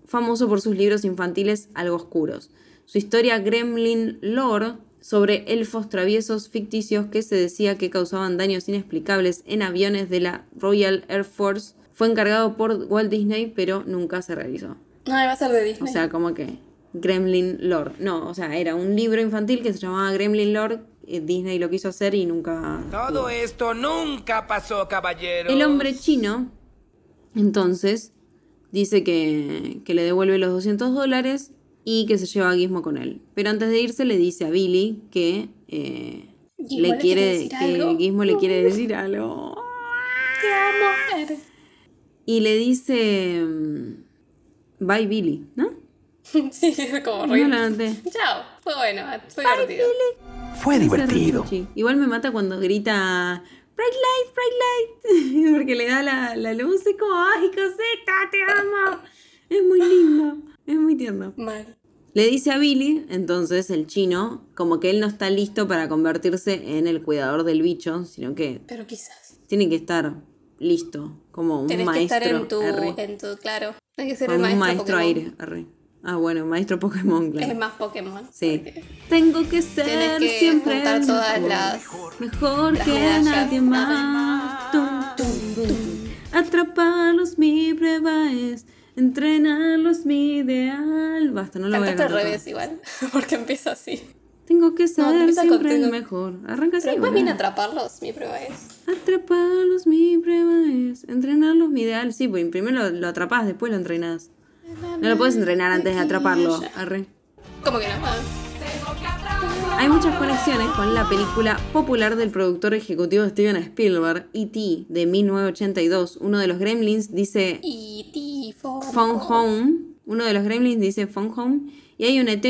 famoso por sus libros infantiles algo oscuros. Su historia Gremlin Lore sobre elfos traviesos ficticios que se decía que causaban daños inexplicables en aviones de la Royal Air Force fue encargado por Walt Disney, pero nunca se realizó. No, va a ser de Disney. O sea, como que Gremlin Lore. No, o sea, era un libro infantil que se llamaba Gremlin Lore. Eh, Disney lo quiso hacer y nunca. Todo esto nunca pasó, caballero. El hombre chino, entonces, dice que, que le devuelve los 200 dólares y que se lleva a Gizmo con él. Pero antes de irse le dice a Billy que eh, Gizmo le le quiere quiere, decir que algo. Gizmo le quiere decir algo. Te amo. Y le dice, mm, bye Billy, ¿no? sí, es como No. Chao. Fue bueno, fue divertido. Fue divertido. Igual me mata cuando grita Bright light, bright light. Porque le da la, la luz y como, ay, coseta, te amo. Es muy lindo. Es muy tierno. Mal. Le dice a Billy, entonces el chino, como que él no está listo para convertirse en el cuidador del bicho, sino que Pero quizás. tiene que estar listo, como un Tenés maestro. que estar en tu, en tu, claro. Tenés que ser Como el un maestro, maestro Pokémon. aire. arre. Ah, bueno, maestro Pokémon, claro. Es más Pokémon. Sí. Tengo que ser que siempre el todas mejor. las. Mejor las que nadie más. Tum, tum, tum. Atraparlos mi prueba es. Entrenarlos mi ideal. Basta, no lo voy a Cantaste al revés igual. Porque empieza así. Tengo que ser con siempre el mejor. Arranca así. Después viene atraparlos, mi prueba es. Atraparlos mi prueba es. Entrenarlos mi ideal. Sí, pues primero lo, lo atrapás, después lo entrenás. No lo puedes entrenar antes de atraparlo. Arre. ¿Cómo que no? Ah. Hay muchas conexiones con la película popular del productor ejecutivo Steven Spielberg, E.T., de 1982. Uno de los gremlins dice tifo. Phone Home. Uno de los gremlins dice Phone Home. Y hay un ET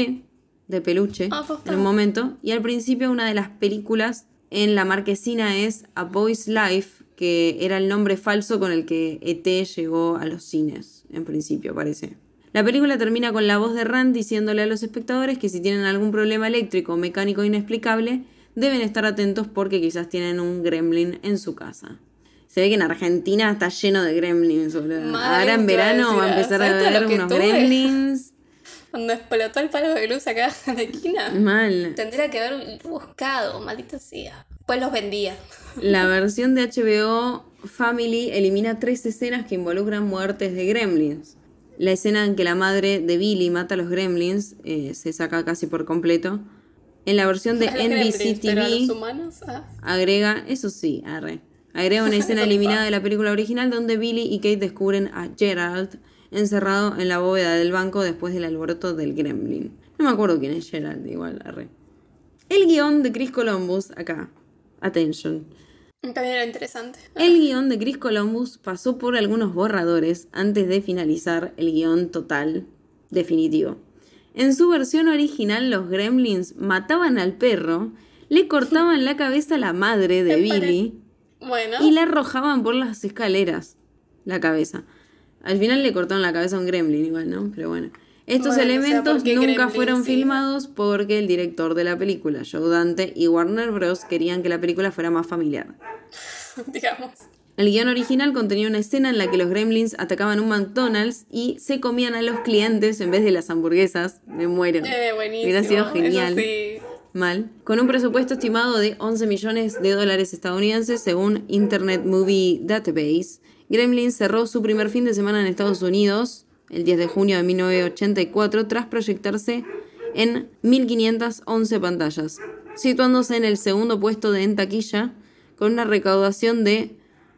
de peluche Ah, en un momento. Y al principio una de las películas en la marquesina es A Boy's Life, que era el nombre falso con el que ET llegó a los cines, en principio parece. La película termina con la voz de Rand diciéndole a los espectadores que si tienen algún problema eléctrico o mecánico inexplicable, deben estar atentos porque quizás tienen un gremlin en su casa. Se ve que en Argentina está lleno de gremlins, Ahora en verano va a empezar a ¿sabes todo ver lo que unos tuve? gremlins. Cuando explotó el palo de luz acá en la esquina. Mal. Tendría que haber buscado, maldita sea. Pues los vendía. La versión de HBO Family elimina tres escenas que involucran muertes de gremlins. La escena en que la madre de Billy mata a los gremlins eh, se saca casi por completo. En la versión de NBC TV ah. agrega, eso sí, arre, agrega una escena eliminada de la película original donde Billy y Kate descubren a Gerald encerrado en la bóveda del banco después del alboroto del gremlin. No me acuerdo quién es Gerald, igual, arre. El guion de Chris Columbus, acá, attention, También era interesante. El guion de Chris Columbus pasó por algunos borradores antes de finalizar el guion total definitivo. En su versión original, los gremlins mataban al perro, le cortaban la cabeza a la madre de Billy Bueno. y la arrojaban por las escaleras. La cabeza. Al final le cortaron la cabeza a un gremlin igual, ¿no? Pero bueno. Estos Bueno, o sea, elementos nunca fueron sí. filmados porque el director de la película, Joe Dante, y Warner Bros. querían que la película fuera más familiar. digamos. El guion original contenía una escena en la que los gremlins atacaban un McDonald's y se comían a los clientes en vez de las hamburguesas. Me muero. Eh. Hubiera sido genial. sí. Mal. Con un presupuesto estimado de 11 millones de dólares estadounidenses según Internet Movie Database, Gremlins cerró su primer fin de semana en Estados Unidos el 10 de junio de 1984 tras proyectarse en 1511 pantallas, situándose en el segundo puesto de en taquilla con una recaudación de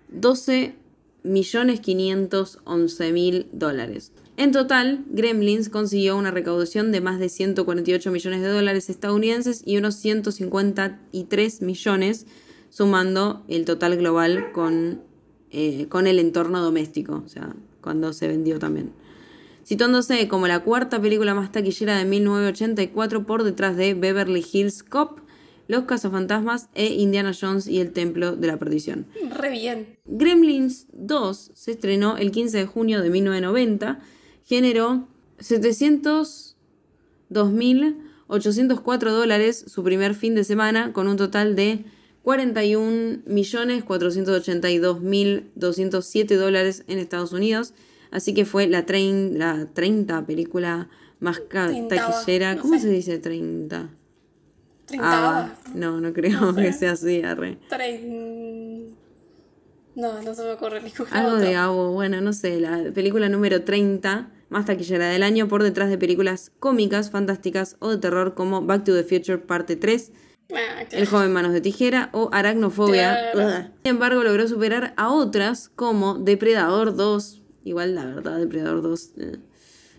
12 millones 511 mil dólares. En total, Gremlins consiguió una recaudación de más de 148 millones de dólares estadounidenses y unos 153 millones, sumando el total global con, eh, con el entorno doméstico, o sea, cuando se vendió también. Situándose como la cuarta película más taquillera de 1984 por detrás de Beverly Hills Cop, Los Cazafantasmas e Indiana Jones y el Templo de la Perdición. Re bien. Gremlins 2 se estrenó el 15 de junio de 1990, generó 702.804 dólares su primer fin de semana con un total de 41.482.207 dólares en Estados Unidos, así que fue la, trein- la 30 película más taquillera. no ¿Cómo sé. se dice 30? Treintava. Ah, no, no creo que sea así, arre. Trein- No, no se me ocurre ninguna Algo otra. de Abo, bueno, no sé, la película número 30 más taquillera del año por detrás de películas cómicas, fantásticas o de terror como Back to the Future parte 3, Ah, El joven manos de tijera o Aracnofobia. Claro. Sin embargo, logró superar a otras como Depredador 2, igual la verdad, Depredador 2 eh,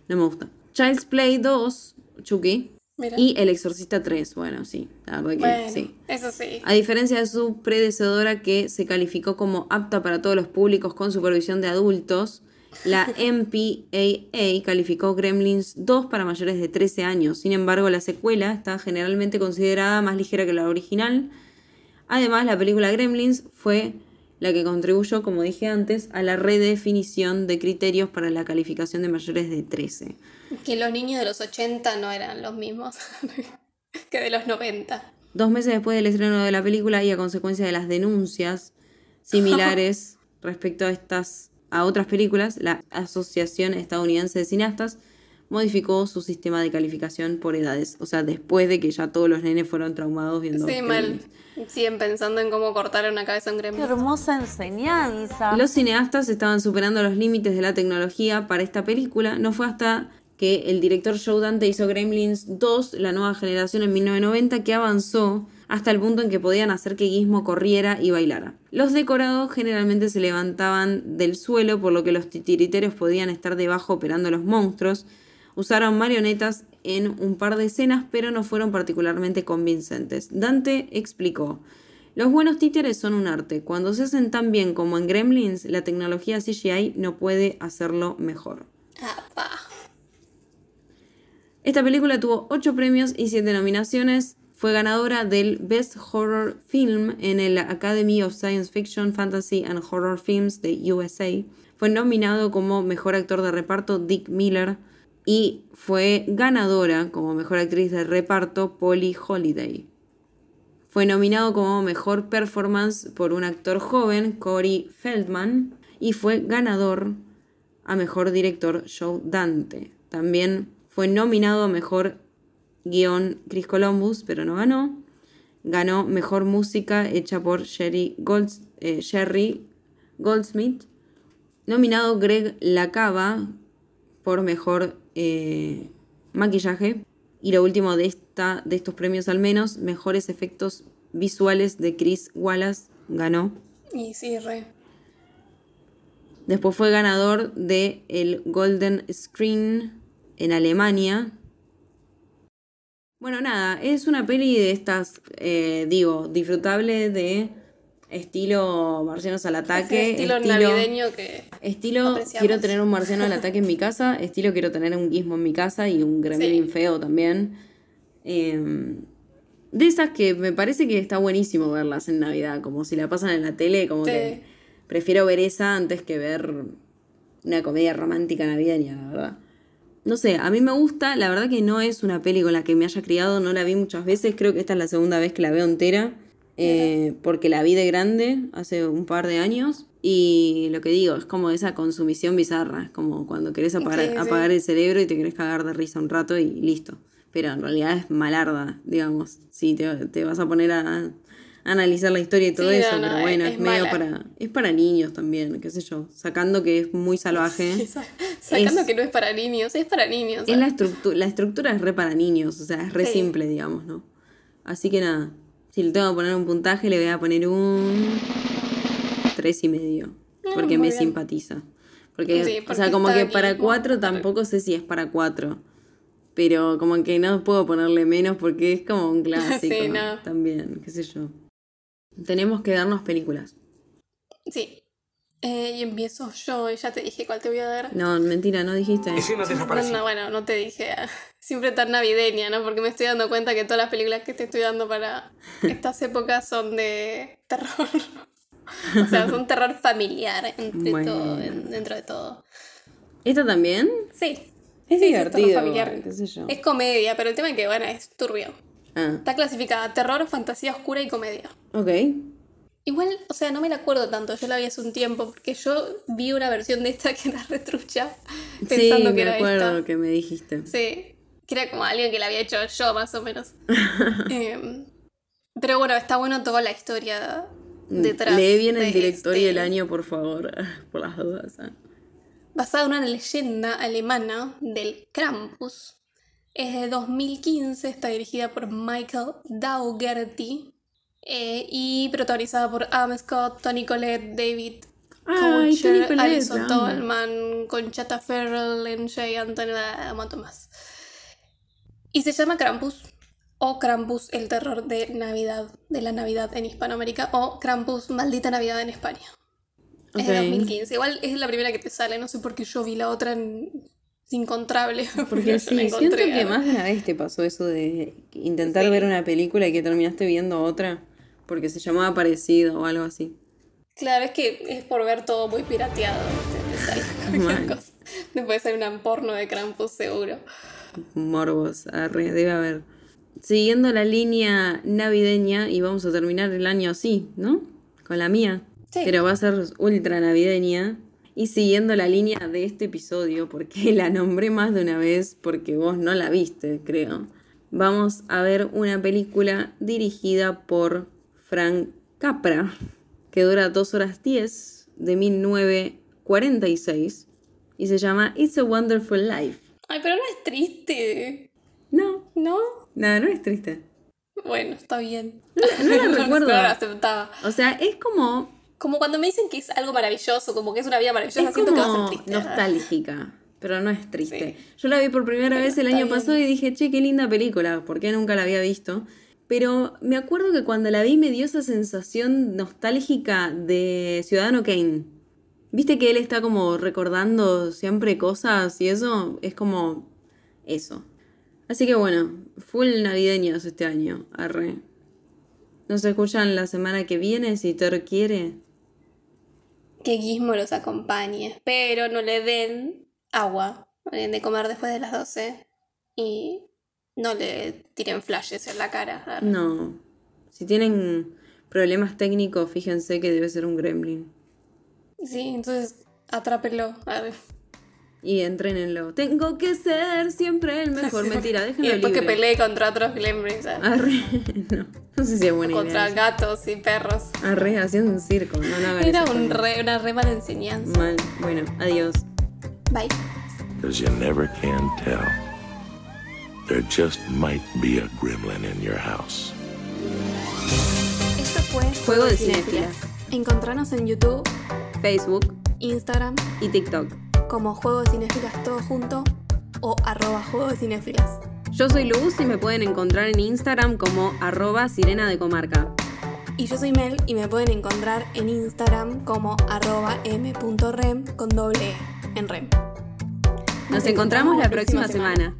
no me gusta. Child's Play 2, Chucky, Mira. y El Exorcista 3, bueno, sí, la verdad que Bueno, sí. eso sí. A diferencia de su predecesora que se calificó como apta para todos los públicos con supervisión de adultos, la MPAA calificó Gremlins 2 para mayores de 13 años. Sin embargo, la secuela está generalmente considerada más ligera que la original. Además, la película Gremlins fue la que contribuyó, como dije antes, a la redefinición de criterios para la calificación de mayores de 13. Que los niños de los 80 no eran los mismos que de los 90. Dos meses después del estreno de la película y a consecuencia de las denuncias similares respecto a estas a otras películas, la Asociación Estadounidense de Cineastas modificó su sistema de calificación por edades. O sea, después de que ya todos los nenes fueron traumados viendo. Sí, mal. Siguen pensando en cómo cortar una cabeza a un gremlin. hermosa enseñanza. Los cineastas estaban superando los límites de la tecnología para esta película. No fue hasta que el director Joe Dante hizo Gremlins 2, la nueva generación en 1990, que avanzó hasta el punto en que podían hacer que Gizmo corriera y bailara. Los decorados generalmente se levantaban del suelo, por lo que los titiriteros podían estar debajo operando a los monstruos. Usaron marionetas en un par de escenas, pero no fueron particularmente convincentes. Dante explicó. Los buenos títeres son un arte. Cuando se hacen tan bien como en Gremlins, la tecnología CGI no puede hacerlo mejor. Esta película tuvo 8 premios y 7 nominaciones. Fue ganadora del Best Horror Film en el Academy of Science Fiction, Fantasy and Horror Films de USA. Fue nominado como mejor actor de reparto Dick Miller y fue ganadora como mejor actriz de reparto Polly Holiday. Fue nominado como mejor performance por un actor joven, Corey Feldman, y fue ganador a mejor director Joe Dante. También fue nominado a mejor guion Chris Columbus, pero no ganó. Ganó mejor música hecha por Sherry, eh, Goldsmith. Nominado Greg Lacava por mejor eh, maquillaje. Y lo último de, esta, de estos premios al menos, mejores efectos visuales de Chris Wallace ganó. Y sí, re. Después fue ganador de el Golden Screen en Alemania. Bueno, nada, es una peli de estas, eh, digo, disfrutable de Estilo marcianos al ataque. Estilo, navideño que. Estilo apreciamos. quiero tener un marciano al ataque en mi casa. Estilo quiero tener un gizmo en mi casa y un gremlin feo también. Eh, de esas que me parece que está buenísimo verlas en Navidad. Como si la pasan en la tele, como Sí. que prefiero ver esa antes que ver una comedia romántica navideña, la verdad. No sé, a mí me gusta, la verdad que no es una peli con la que me haya criado, no la vi muchas veces, creo que esta es la segunda vez que la veo entera, eh, porque la vi de grande hace un par de años, y lo que digo, es como esa consumición bizarra, es como cuando querés apagar, Sí, sí. apagar el cerebro y te querés cagar de risa un rato y listo. Pero en realidad es malarda, digamos, si te, te vas a poner a, analizar la historia y todo Sí, eso, no, pero bueno, es- es, medio mala. para... Es para niños también, qué sé yo, sacando que es muy salvaje. Sacando Es- que no es para niños, es para niños. Es la, estructura la estructura es re para niños, o sea, es re Sí. simple, digamos, ¿no? Así que nada, si le tengo que poner un puntaje, le voy a poner un tres y medio, Ah, porque muy me bien. simpatiza. Porque, Sí, o sea, como que bien, para cuatro tampoco sé si es para cuatro, pero como que no puedo ponerle menos porque es como un clásico Sí, no. también, qué sé yo. Tenemos que darnos películas. Sí. Eh, y empiezo yo, y ya te dije cuál te voy a dar. No, mentira, no dijiste. No, no, bueno, no te dije. ah, Siempre tan navideña, ¿no? Porque me estoy dando cuenta que todas las películas que te estoy dando para estas épocas son de terror. o sea, son terror familiar entre Bueno. todo, en- dentro de todo. ¿Esta también? Sí. Es Sí, divertido, qué sé yo. Es comedia, pero el tema es que, bueno, es turbio. Ah, Está clasificada terror, fantasía oscura y comedia. ok. Igual, o sea, no me la acuerdo tanto, yo la vi hace un tiempo, porque yo vi una versión de esta que era retrucha, pensando sí, que me era acuerdo esta. que me dijiste. Sí, que era como alguien que la había hecho yo, más o menos. Em, pero bueno, está bueno toda la historia detrás. Lee bien el director y este- el año, por favor, por las dudas. ah. Basada en una leyenda alemana del Krampus. Es de 2015, está dirigida por Michael Daugherty eh, y protagonizada por Am Scott, Tony Collette, David Collette, Alison. Tolman, Conchata Ferrell, Lindsay Anthony, un más. Y se llama Krampus, o Krampus, el terror de Navidad, de la Navidad en Hispanoamérica, o Krampus, maldita Navidad en España. Es de Ok. 2015. Igual es la primera que te sale, no sé por qué yo vi la otra en es incontrable. Porque sí, siento que más de una vez te pasó eso de intentar ver una película y que terminaste viendo otra porque se llamaba parecido o algo así. Claro, es que es por ver todo muy pirateado. Después hay una porno de Krampus seguro. Morbos, arre, debe haber. Siguiendo la línea navideña y vamos a terminar el año así, ¿no? Con la mía. Sí. Pero va a ser ultra navideña. Y siguiendo la línea de este episodio, porque la nombré más de una vez, porque vos no la viste, creo. Vamos a ver una película dirigida por Frank Capra, que dura 2 horas 10, de 1946, y se llama It's a Wonderful Life. Ay, pero no es triste. No. ¿No? No, no es triste. Bueno, está bien. No la recuerdo. No lo aceptaba. O sea, es como, Como cuando me dicen que es algo maravilloso, como que es una vida maravillosa, es siento que va a como ser triste. nostálgica, pero no es triste. Yo la vi por primera vez el año pasado y dije, che, qué linda película, porque nunca la había visto. Pero me acuerdo que cuando la vi me dio esa sensación nostálgica de Ciudadano Kane. Viste que él está como recordando siempre cosas y eso es como eso. Así que bueno, full navideños este año, arre. Nos escuchan la semana que viene si Thor quiere. Que Gizmo los acompañe, pero no le den agua, no de comer después de las 12 y no le tiren flashes en la cara. No. Si tienen problemas técnicos, fíjense que debe ser un gremlin. Sí, entonces atrápelo. Arre. Y entrénenlo. Tengo que ser siempre el mejor. Mentira, Y déjenlo después que pelee contra otros gremlins. Arre, no. No sé si es buena contra idea. gatos y perros. Arre, haciendo un circo. No, no Era un re- una re mala enseñanza. Mal. Bueno, adiós. Bye. There just might be a gremlin in your house. Esto fue Juego de Cinéfilas. Encontranos en YouTube, Facebook Instagram y TikTok. como Juego de Cinéfilas todo junto o arroba Juego de Cinéfilas. Yo soy Luz y me pueden encontrar en Instagram como arroba sirena de comarca. Y yo soy Mel y me pueden encontrar en Instagram como arroba m.rem con doble E en rem. Nos encontramos la próxima semana.